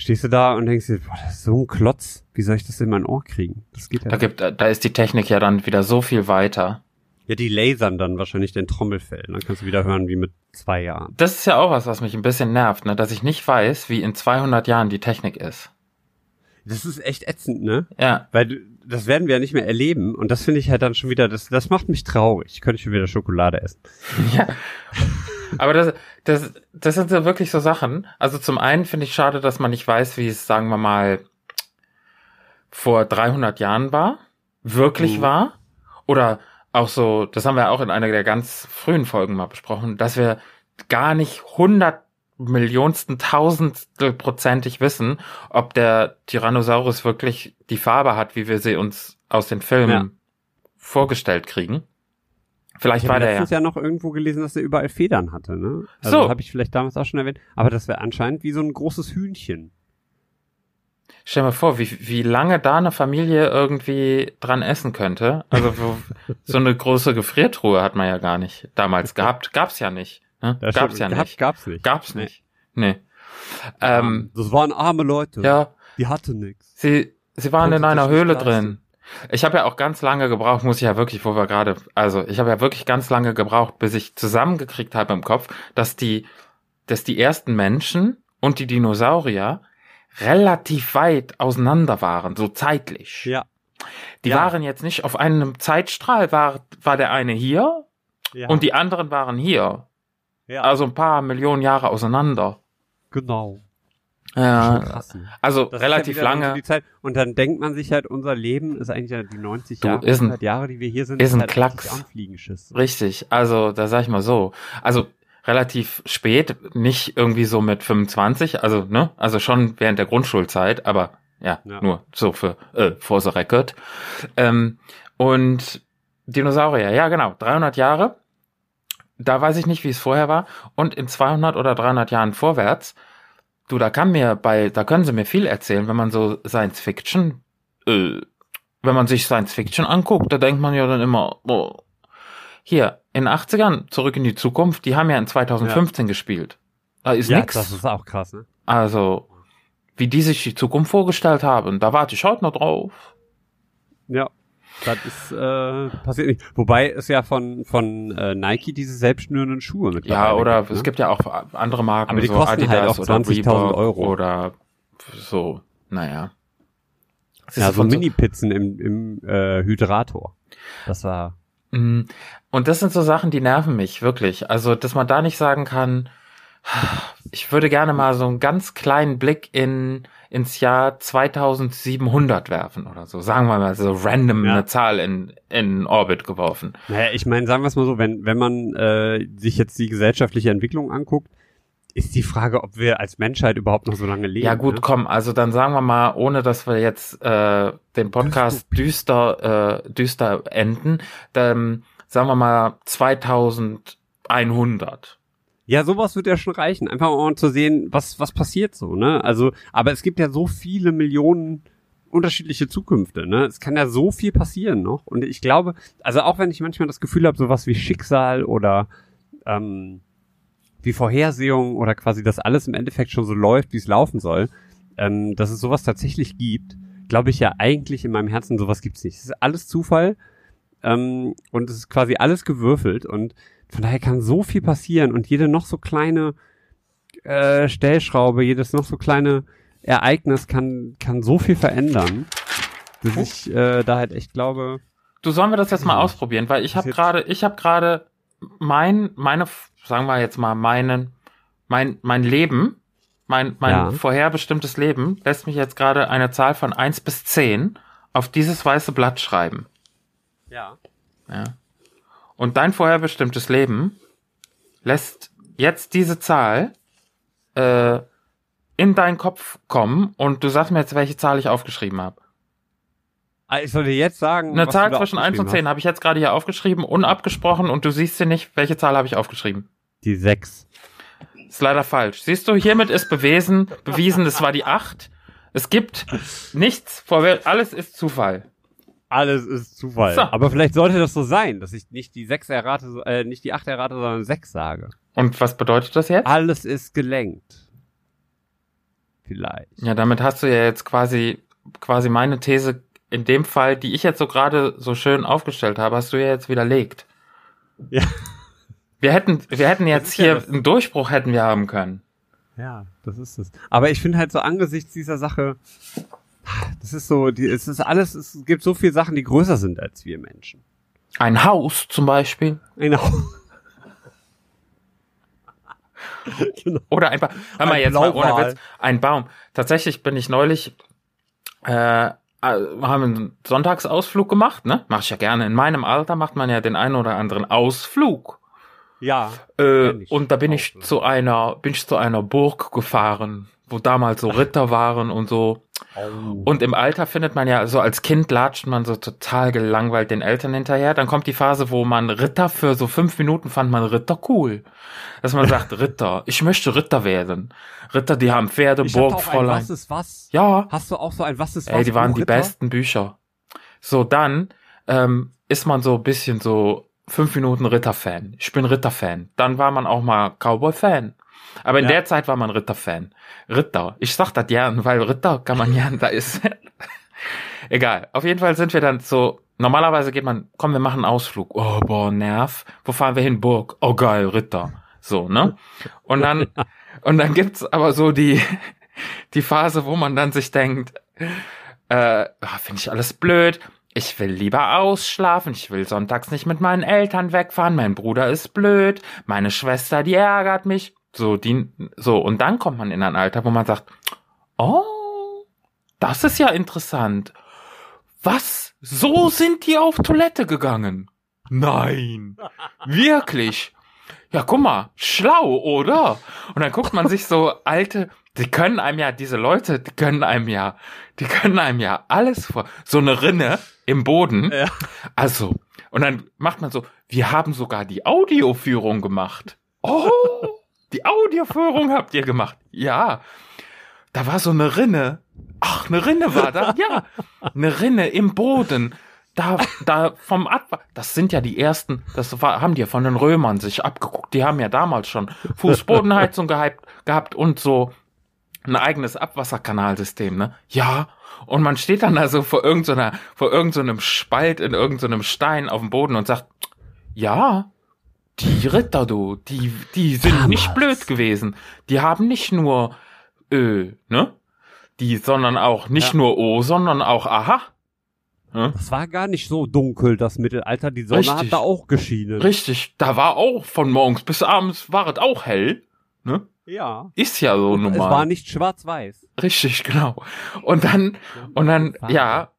stehst du da und denkst dir, boah, das ist so ein Klotz, wie soll ich das in mein Ohr kriegen? Das geht ja Da nicht. gibt, da ist die Technik ja dann wieder so viel weiter. Ja, die lasern dann wahrscheinlich den Trommelfell. Dann kannst du wieder hören wie mit zwei Jahren. Das ist ja auch was, was mich ein bisschen nervt, ne? dass ich nicht weiß, wie in 200 Jahren die Technik ist. Das ist echt ätzend, ne? Ja, Weil du- das werden wir ja nicht mehr erleben. Und das finde ich halt dann schon wieder, das, das macht mich traurig. Ich könnte schon wieder Schokolade essen. ja. Aber das, das, das sind so wirklich so Sachen. Also zum einen finde ich schade, dass man nicht weiß, wie es, sagen wir mal, vor 300 Jahren war, wirklich Mhm. war. Oder auch so, das haben wir auch in einer der ganz frühen Folgen mal besprochen, dass wir gar nicht 100 Millionsten, Tausendstel prozentig wissen, ob der Tyrannosaurus wirklich die Farbe hat, wie wir sie uns aus den Filmen Ja. vorgestellt kriegen. Vielleicht Ich war habe der ja. letztens ja. noch irgendwo gelesen, dass er überall Federn hatte, ne? Also So. habe ich vielleicht damals auch schon erwähnt. Aber das wäre anscheinend wie so ein großes Hühnchen. Stell dir mal vor, wie, wie lange da eine Familie irgendwie dran essen könnte. Also wo, so eine große Gefriertruhe hat man ja gar nicht damals gehabt. Gab's ja nicht. Ne? Das Gab's ja nicht. Gab's nicht. Gab's Nee. nicht. Nee. Ähm, das waren arme Leute. ja, Die hatte nix. sie, sie waren in einer Höhle leisten. drin. Ich habe ja auch ganz lange gebraucht, muss ich ja wirklich, wo wir gerade, also ich habe ja wirklich ganz lange gebraucht, bis ich zusammengekriegt habe im Kopf, dass die, dass die ersten Menschen und die Dinosaurier relativ weit auseinander waren, so zeitlich. Ja. Die Ja. waren jetzt nicht auf einem Zeitstrahl, war, war der eine hier ja. und die anderen waren hier. ja, Also ein paar Millionen Jahre auseinander. genau. Ja, krass, ne? also Das relativ ist ja lange. die Zeit. Und dann denkt man sich halt, unser Leben ist eigentlich ja die 90 Du, Jahre, ist ein- 100 Jahre, die wir hier sind, ist ein halt Klacks. Richtig, also da sag ich mal so. Also relativ spät, nicht irgendwie so mit 25, also ne, also schon während der Grundschulzeit, aber ja, Ja. nur so für äh, for the record. Ähm, und Dinosaurier, ja genau, 300 Jahre. Da weiß ich nicht, wie es vorher war. Und in 200 oder 300 Jahren vorwärts, du, da kann mir bei, da können sie mir viel erzählen, wenn man so Science Fiction, äh, wenn man sich Science Fiction anguckt, da denkt man ja dann immer, oh, hier, in 80ern, zurück in die Zukunft, die haben ja in 2015 gespielt. Da ist ja, nix. das ist auch krass, ne? Also, wie die sich die Zukunft vorgestellt haben, da warte ich heute noch drauf. Ja. Das ist äh, passiert nicht. Wobei es ja von von äh, Nike diese selbstschnürenden Schuhe mit Ja, oder es gibt ja auch andere Marken, Aber die so kosten Adidas halt auch oder 20.000 Reebok Euro. Oder so, naja. Ja so Mini-Pizzen im, im äh, Hydrator. Das war Mm, Und das sind so Sachen, die nerven mich, wirklich. Also, dass man da nicht sagen kann, ich würde gerne mal so einen ganz kleinen Blick in, ins Jahr 2700 werfen oder so. Sagen wir mal so random Ja. eine Zahl in, in Orbit geworfen. Naja, ich meine, sagen wir es mal so, wenn, wenn man äh, sich jetzt die gesellschaftliche Entwicklung anguckt, ist die Frage, ob wir als Menschheit überhaupt noch so lange leben. Ja gut, ne? komm, also dann sagen wir mal, ohne dass wir jetzt äh, den Podcast düster, äh, düster enden, dann sagen wir mal 2100. Ja, sowas wird ja schon reichen. Einfach mal zu sehen, was, was passiert so, ne? Also, aber es gibt ja so viele Millionen unterschiedliche Zukünfte, ne? Es kann ja so viel passieren noch. Und ich glaube, also auch wenn ich manchmal das Gefühl habe, sowas wie Schicksal oder ähm, wie Vorhersehung oder quasi, dass alles im Endeffekt schon so läuft, wie es laufen soll, ähm, dass es sowas tatsächlich gibt, glaube ich ja eigentlich in meinem Herzen, sowas gibt's nicht. Es ist alles Zufall ähm, und es ist quasi alles gewürfelt und von daher kann so viel passieren und jede noch so kleine äh, Stellschraube, jedes noch so kleine Ereignis kann, kann so viel verändern, dass ich äh, da halt echt glaube, Du sollen wir das jetzt mal ausprobieren, weil ich habe gerade, ich habe gerade mein, meine, sagen wir jetzt mal meinen, mein, mein Leben, mein, mein Ja. vorherbestimmtes Leben lässt mich jetzt gerade eine Zahl von eins bis zehn auf dieses weiße Blatt schreiben. ja. Ja. Und dein vorherbestimmtes Leben lässt jetzt diese Zahl äh, in deinen Kopf kommen und du sagst mir jetzt, welche Zahl ich aufgeschrieben habe. Ah, Ich soll dir jetzt sagen. Eine was Zahl zwischen 1 und aufgeschrieben 10 habe ich jetzt gerade hier aufgeschrieben, unabgesprochen und du siehst sie nicht. Welche Zahl habe ich aufgeschrieben? Die sechs. Ist leider falsch. Siehst du, hiermit ist bewiesen, bewiesen, es war die 8. Es gibt nichts, vorwärts, alles ist Zufall. Alles ist Zufall. So. Aber vielleicht sollte das so sein, dass ich nicht die sechs errate, äh, nicht die acht errate, sondern sechs sage. Und was bedeutet das jetzt? Alles ist gelenkt. Vielleicht. Ja, damit hast du ja jetzt quasi, quasi meine These in dem Fall, die ich jetzt so gerade so schön aufgestellt habe, hast du ja jetzt widerlegt. Ja. Wir hätten, wir hätten jetzt ja hier das- einen Durchbruch hätten wir haben können. Ja, das ist es. Aber ich finde halt so angesichts dieser Sache, das ist so, die, es ist alles, es gibt so viele Sachen, die größer sind als wir Menschen. Ein Haus zum Beispiel. Genau. genau. Oder ein Baum. Hör mal Ein jetzt mal ohne Blauwal. Witz. Ein Baum. Tatsächlich bin ich neulich, äh, äh, haben einen Sonntagsausflug gemacht, ne? Mach ich ja gerne. In meinem Alter macht man ja den einen oder anderen Ausflug. Ja. Äh, und da bin ich zu einer, bin ich zu einer Burg gefahren, wo damals so Ritter waren und so. Oh. Und im Alter findet man ja, so als Kind latscht man so total gelangweilt den Eltern hinterher. Dann kommt die Phase, wo man Ritter für so fünf Minuten fand man Ritter cool. Dass man sagt, Ritter, ich möchte Ritter werden. Ritter, die haben Pferde, ich auch ein Burgfräulein. Was ist was? Ja, Hast du auch so ein Was ist was? ey, die waren die Ritter? besten Bücher. So, dann ähm, ist man so ein bisschen so fünf Minuten Ritter-Fan. Ich bin Ritter-Fan. Dann war man auch mal Cowboy-Fan. Aber in Ja. der Zeit war man Ritter-Fan. Ritter. Ich sag das gern, weil Ritter kann man gern, da ist. Egal. Auf jeden Fall sind wir dann so, normalerweise geht man, komm, wir machen einen Ausflug. Oh, boah, Nerv. Wo fahren wir hin? Burg. Oh, geil, Ritter. So, ne? Und dann, und dann gibt's aber so die, die Phase, wo man dann sich denkt, äh, finde ich alles blöd. Ich will lieber ausschlafen. Ich will sonntags nicht mit meinen Eltern wegfahren. Mein Bruder ist blöd. Meine Schwester, die ärgert mich. So, die, so. Und dann kommt man in ein Alter, wo man sagt, oh, das ist ja interessant. Was? So sind die auf Toilette gegangen? Nein. Wirklich? Ja, guck mal, schlau, oder? Und dann guckt man sich so alte, die können einem ja, diese Leute, die können einem ja, die können einem ja alles vor. So eine Rinne im Boden. Ja. Also, und dann macht man so, wir haben sogar die Audioführung gemacht. Oh, die Audioführung habt ihr gemacht. Ja. Da war so eine Rinne. Ach, eine Rinne war da. Ja. Eine Rinne im Boden. Da, da vom Adva das sind ja die ersten, das war, haben die ja von den Römern sich abgeguckt. Die haben ja damals schon Fußbodenheizung gehabt, gehabt und so ein eigenes Abwasserkanalsystem, ne? Ja. Und man steht dann also vor irgendeiner, vor irgendeinem Spalt in irgendeinem Stein auf dem Boden und sagt, ja, die Ritter, du, die, die sind Damals. nicht blöd gewesen. Die haben nicht nur Ö, ne? Die, sondern auch nicht Ja. nur O, sondern auch Aha. Ne? Das war gar nicht so dunkel, das Mittelalter. Die Sonne Richtig. hat da auch geschienen. Richtig, da war auch von morgens bis abends war es auch hell. Ne? Ja. Ist ja so Es normal. war nicht schwarz-weiß. Richtig, genau. Und dann, und dann, ja,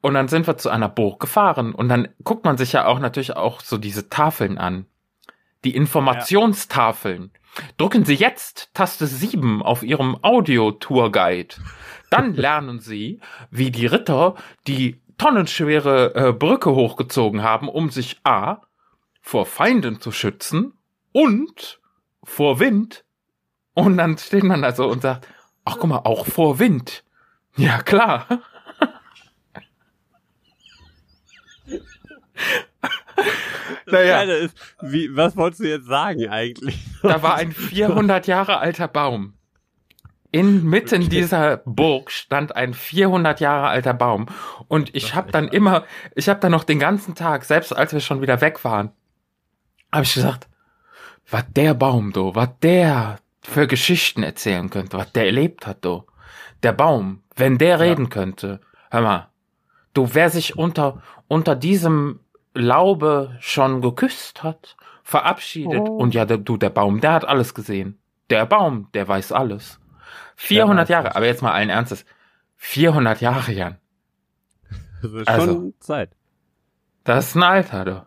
und dann sind wir zu einer Burg gefahren und dann guckt man sich ja auch natürlich auch so diese Tafeln an. Die Informationstafeln. Drücken Sie jetzt Taste 7 auf Ihrem Audio-Tour-Guide. Dann lernen Sie, wie die Ritter die tonnenschwere äh, Brücke hochgezogen haben, um sich A vor Feinden zu schützen und vor Wind. Und dann steht man da so und sagt, ach guck mal, auch vor Wind. Ja, klar. naja, ist, wie, was wolltest du jetzt sagen eigentlich? da war ein 400 Jahre alter Baum. Inmitten dieser Burg stand ein 400 Jahre alter Baum. Und ich habe dann immer, ich habe dann noch den ganzen Tag, selbst als wir schon wieder weg waren, habe ich gesagt, was der Baum, do, was der für Geschichten erzählen könnte, was der erlebt hat, do. Der Baum, wenn der reden könnte, hör mal, du, wer sich unter, unter diesem Laube schon geküsst hat, verabschiedet, Oh. und ja, der, du, der Baum, der hat alles gesehen. Der Baum, der weiß alles. 400 weiß Jahre, das. aber jetzt mal allen Ernstes. 400 Jahre, Jan. Das ist Also. schon Zeit. Das ist ein Alter, du.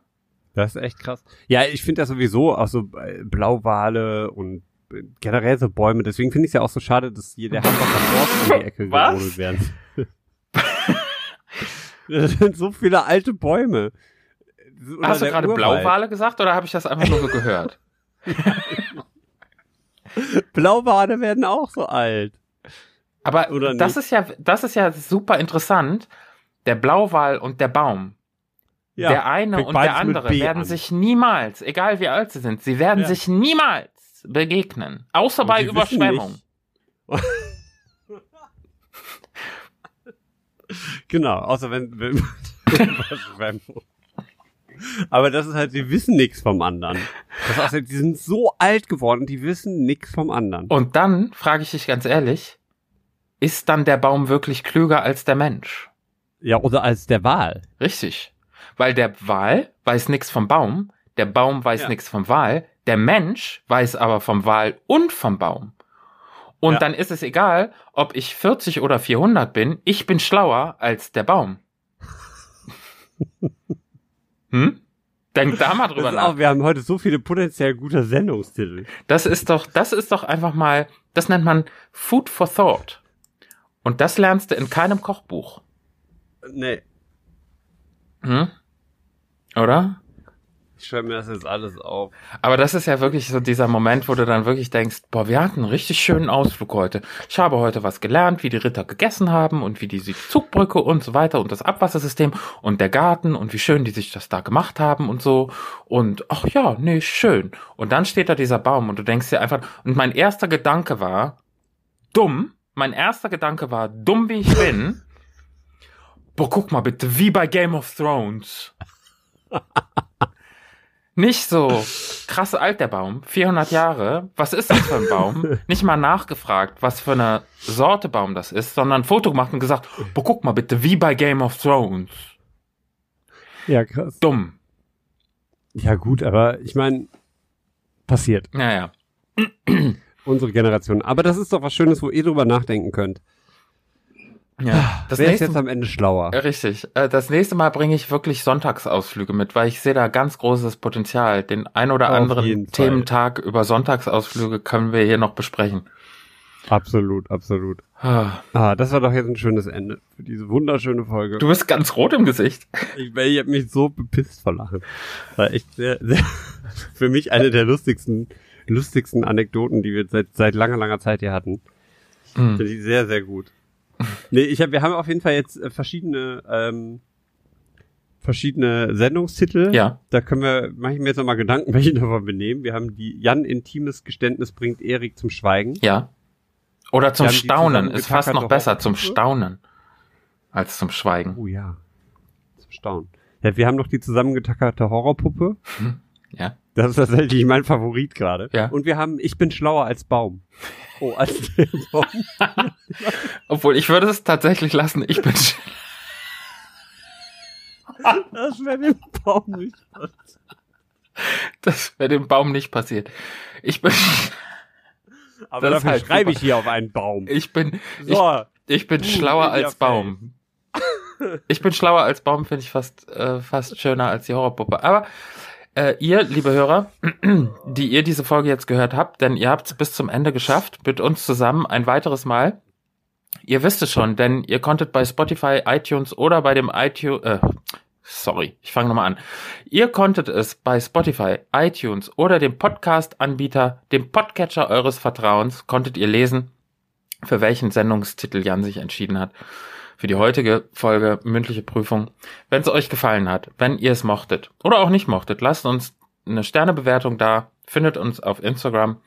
Das ist echt krass. Ja, ich finde das sowieso auch so äh, Blauwale und äh, generell so Bäume. Deswegen finde ich es ja auch so schade, dass hier der Hamburger Forst in die Ecke Was? gerodelt werden. das sind so viele alte Bäume. Oder Hast du gerade. Blauwale gesagt oder habe ich das einfach nur so gehört? Blauwale werden auch so alt. Aber Oder das nicht? ist ja, das ist ja super interessant. Der Blauwal und der Baum. Ja, der eine und der andere werden an. sich niemals, egal wie alt sie sind, sie werden Ja. sich niemals begegnen. Außer Und bei Überschwemmung. Genau, außer wenn, wenn Überschwemmung. Aber das ist halt, die wissen nichts vom anderen. Das heißt, die sind so alt geworden, die wissen nichts vom anderen. Und dann frage ich dich ganz ehrlich, ist dann der Baum wirklich klüger als der Mensch? Ja, oder als der Wal. Richtig. Weil der Wal weiß nichts vom Baum, der Baum weiß Ja. nichts vom Wal, der Mensch weiß aber vom Wal und vom Baum. Und Ja. dann ist es egal, ob ich 40 oder 400 bin, ich bin schlauer als der Baum. hm? Denk da mal drüber nach. auch, wir haben heute so viele potenziell gute Sendungstitel. Das ist doch, das ist doch einfach mal, das nennt man Food for Thought. Und das lernst du in keinem Kochbuch. Nee, Hm? Oder? Ich schreibe mir das jetzt alles auf. Aber das ist ja wirklich so dieser Moment, wo du dann wirklich denkst, boah, wir hatten einen richtig schönen Ausflug heute. Ich habe heute was gelernt, wie die Ritter gegessen haben und wie die die Zugbrücke und so weiter und das Abwassersystem und der Garten und wie schön die sich das da gemacht haben und so. Und ach ja, nee, schön. Und dann steht da dieser Baum und du denkst dir einfach, und mein erster Gedanke war, dumm, mein erster Gedanke war, dumm wie ich bin, boah, guck mal bitte, wie bei Game of Thrones. Nicht so krass alt der Baum, 400 Jahre. Was ist das für ein Baum? Nicht mal nachgefragt, was für eine Sorte Baum das ist, sondern ein Foto gemacht und gesagt, boah, guck mal bitte, wie bei Game of Thrones. Ja, krass. Dumm. Ja, gut, aber ich meine, passiert. Naja. Unsere Generation. Aber das ist doch was Schönes, wo ihr drüber nachdenken könnt. Ja. Das Wer ist nächste, jetzt am Ende schlauer? Richtig. Äh, Das nächste Mal bringe ich wirklich Sonntagsausflüge mit, weil ich sehe da ganz großes Potenzial. Den ein oder Auf anderen. Thementag über Sonntagsausflüge können wir hier noch besprechen. Absolut, absolut. Ah. Ah, das war doch jetzt ein schönes Ende für diese wunderschöne Folge. Du bist ganz rot im Gesicht. Ich, ich habe mich so bepisst vor Lachen. War echt sehr, sehr, für mich eine der lustigsten, lustigsten Anekdoten, die wir seit, seit langer, langer Zeit hier hatten. Hm. Finde ich sehr, sehr gut. Nee, ich hab, wir haben auf jeden Fall jetzt äh, verschiedene, ähm, verschiedene Sendungstitel. Ja. Da können wir, mache ich mir jetzt nochmal Gedanken, welche davon wir nehmen. Wir haben die Jan intimes Geständnis bringt Erik zum Schweigen. Ja. Oder zum Staunen. Ist fast noch besser, zum. Staunen. Als zum Schweigen. Oh ja. Zum Staunen. Ja, wir haben noch die zusammengetackerte Horrorpuppe. Ja. Das ist tatsächlich mein Favorit gerade. Ja. Und wir haben Ich bin schlauer als Baum. Oh, als der Baum. Obwohl, ich würde es tatsächlich lassen. Ich bin, Das wäre dem Baum nicht. das wäre dem Baum nicht passiert. Ich bin, Aber Das dafür halt schreibe ich hier auf einen Baum. ich bin, So. ich, ich bin Uh, schlauer als Baum. Ich bin schlauer als Baum, finde ich fast, äh, fast schöner als die Horrorpuppe. Aber äh, ihr, liebe Hörer, die ihr diese Folge jetzt gehört habt, denn ihr habt es bis zum Ende geschafft, mit uns zusammen ein weiteres Mal. Ihr wisst es schon, denn ihr konntet bei Spotify, iTunes oder bei dem iTunes, äh, sorry, ich fange nochmal an. Ihr konntet es bei Spotify, iTunes oder dem Podcast-Anbieter, dem Podcatcher eures Vertrauens, konntet ihr lesen, für welchen Sendungstitel Jan sich entschieden hat. Für die heutige Folge mündliche Prüfung. Wenn es euch gefallen hat, wenn ihr es mochtet oder auch nicht mochtet, lasst uns eine Sternebewertung da, findet uns auf Instagram,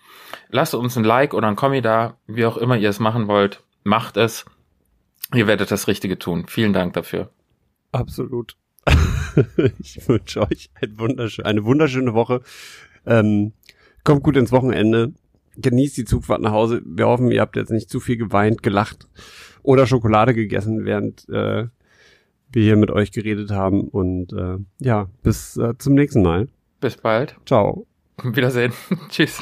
lasst uns ein Like oder ein Kommi da, wie auch immer ihr es machen wollt, macht es. Ihr werdet das Richtige tun. Vielen Dank dafür. Absolut. ich wünsche euch ein wunderschön, eine wunderschöne Woche. Ähm, kommt gut ins Wochenende. Genießt die Zugfahrt nach Hause. Wir hoffen, ihr habt jetzt nicht zu viel geweint, gelacht oder Schokolade gegessen, während äh, wir hier mit euch geredet haben. Und äh, ja, bis äh, zum nächsten Mal. Bis bald. Ciao. Wiedersehen. Tschüss.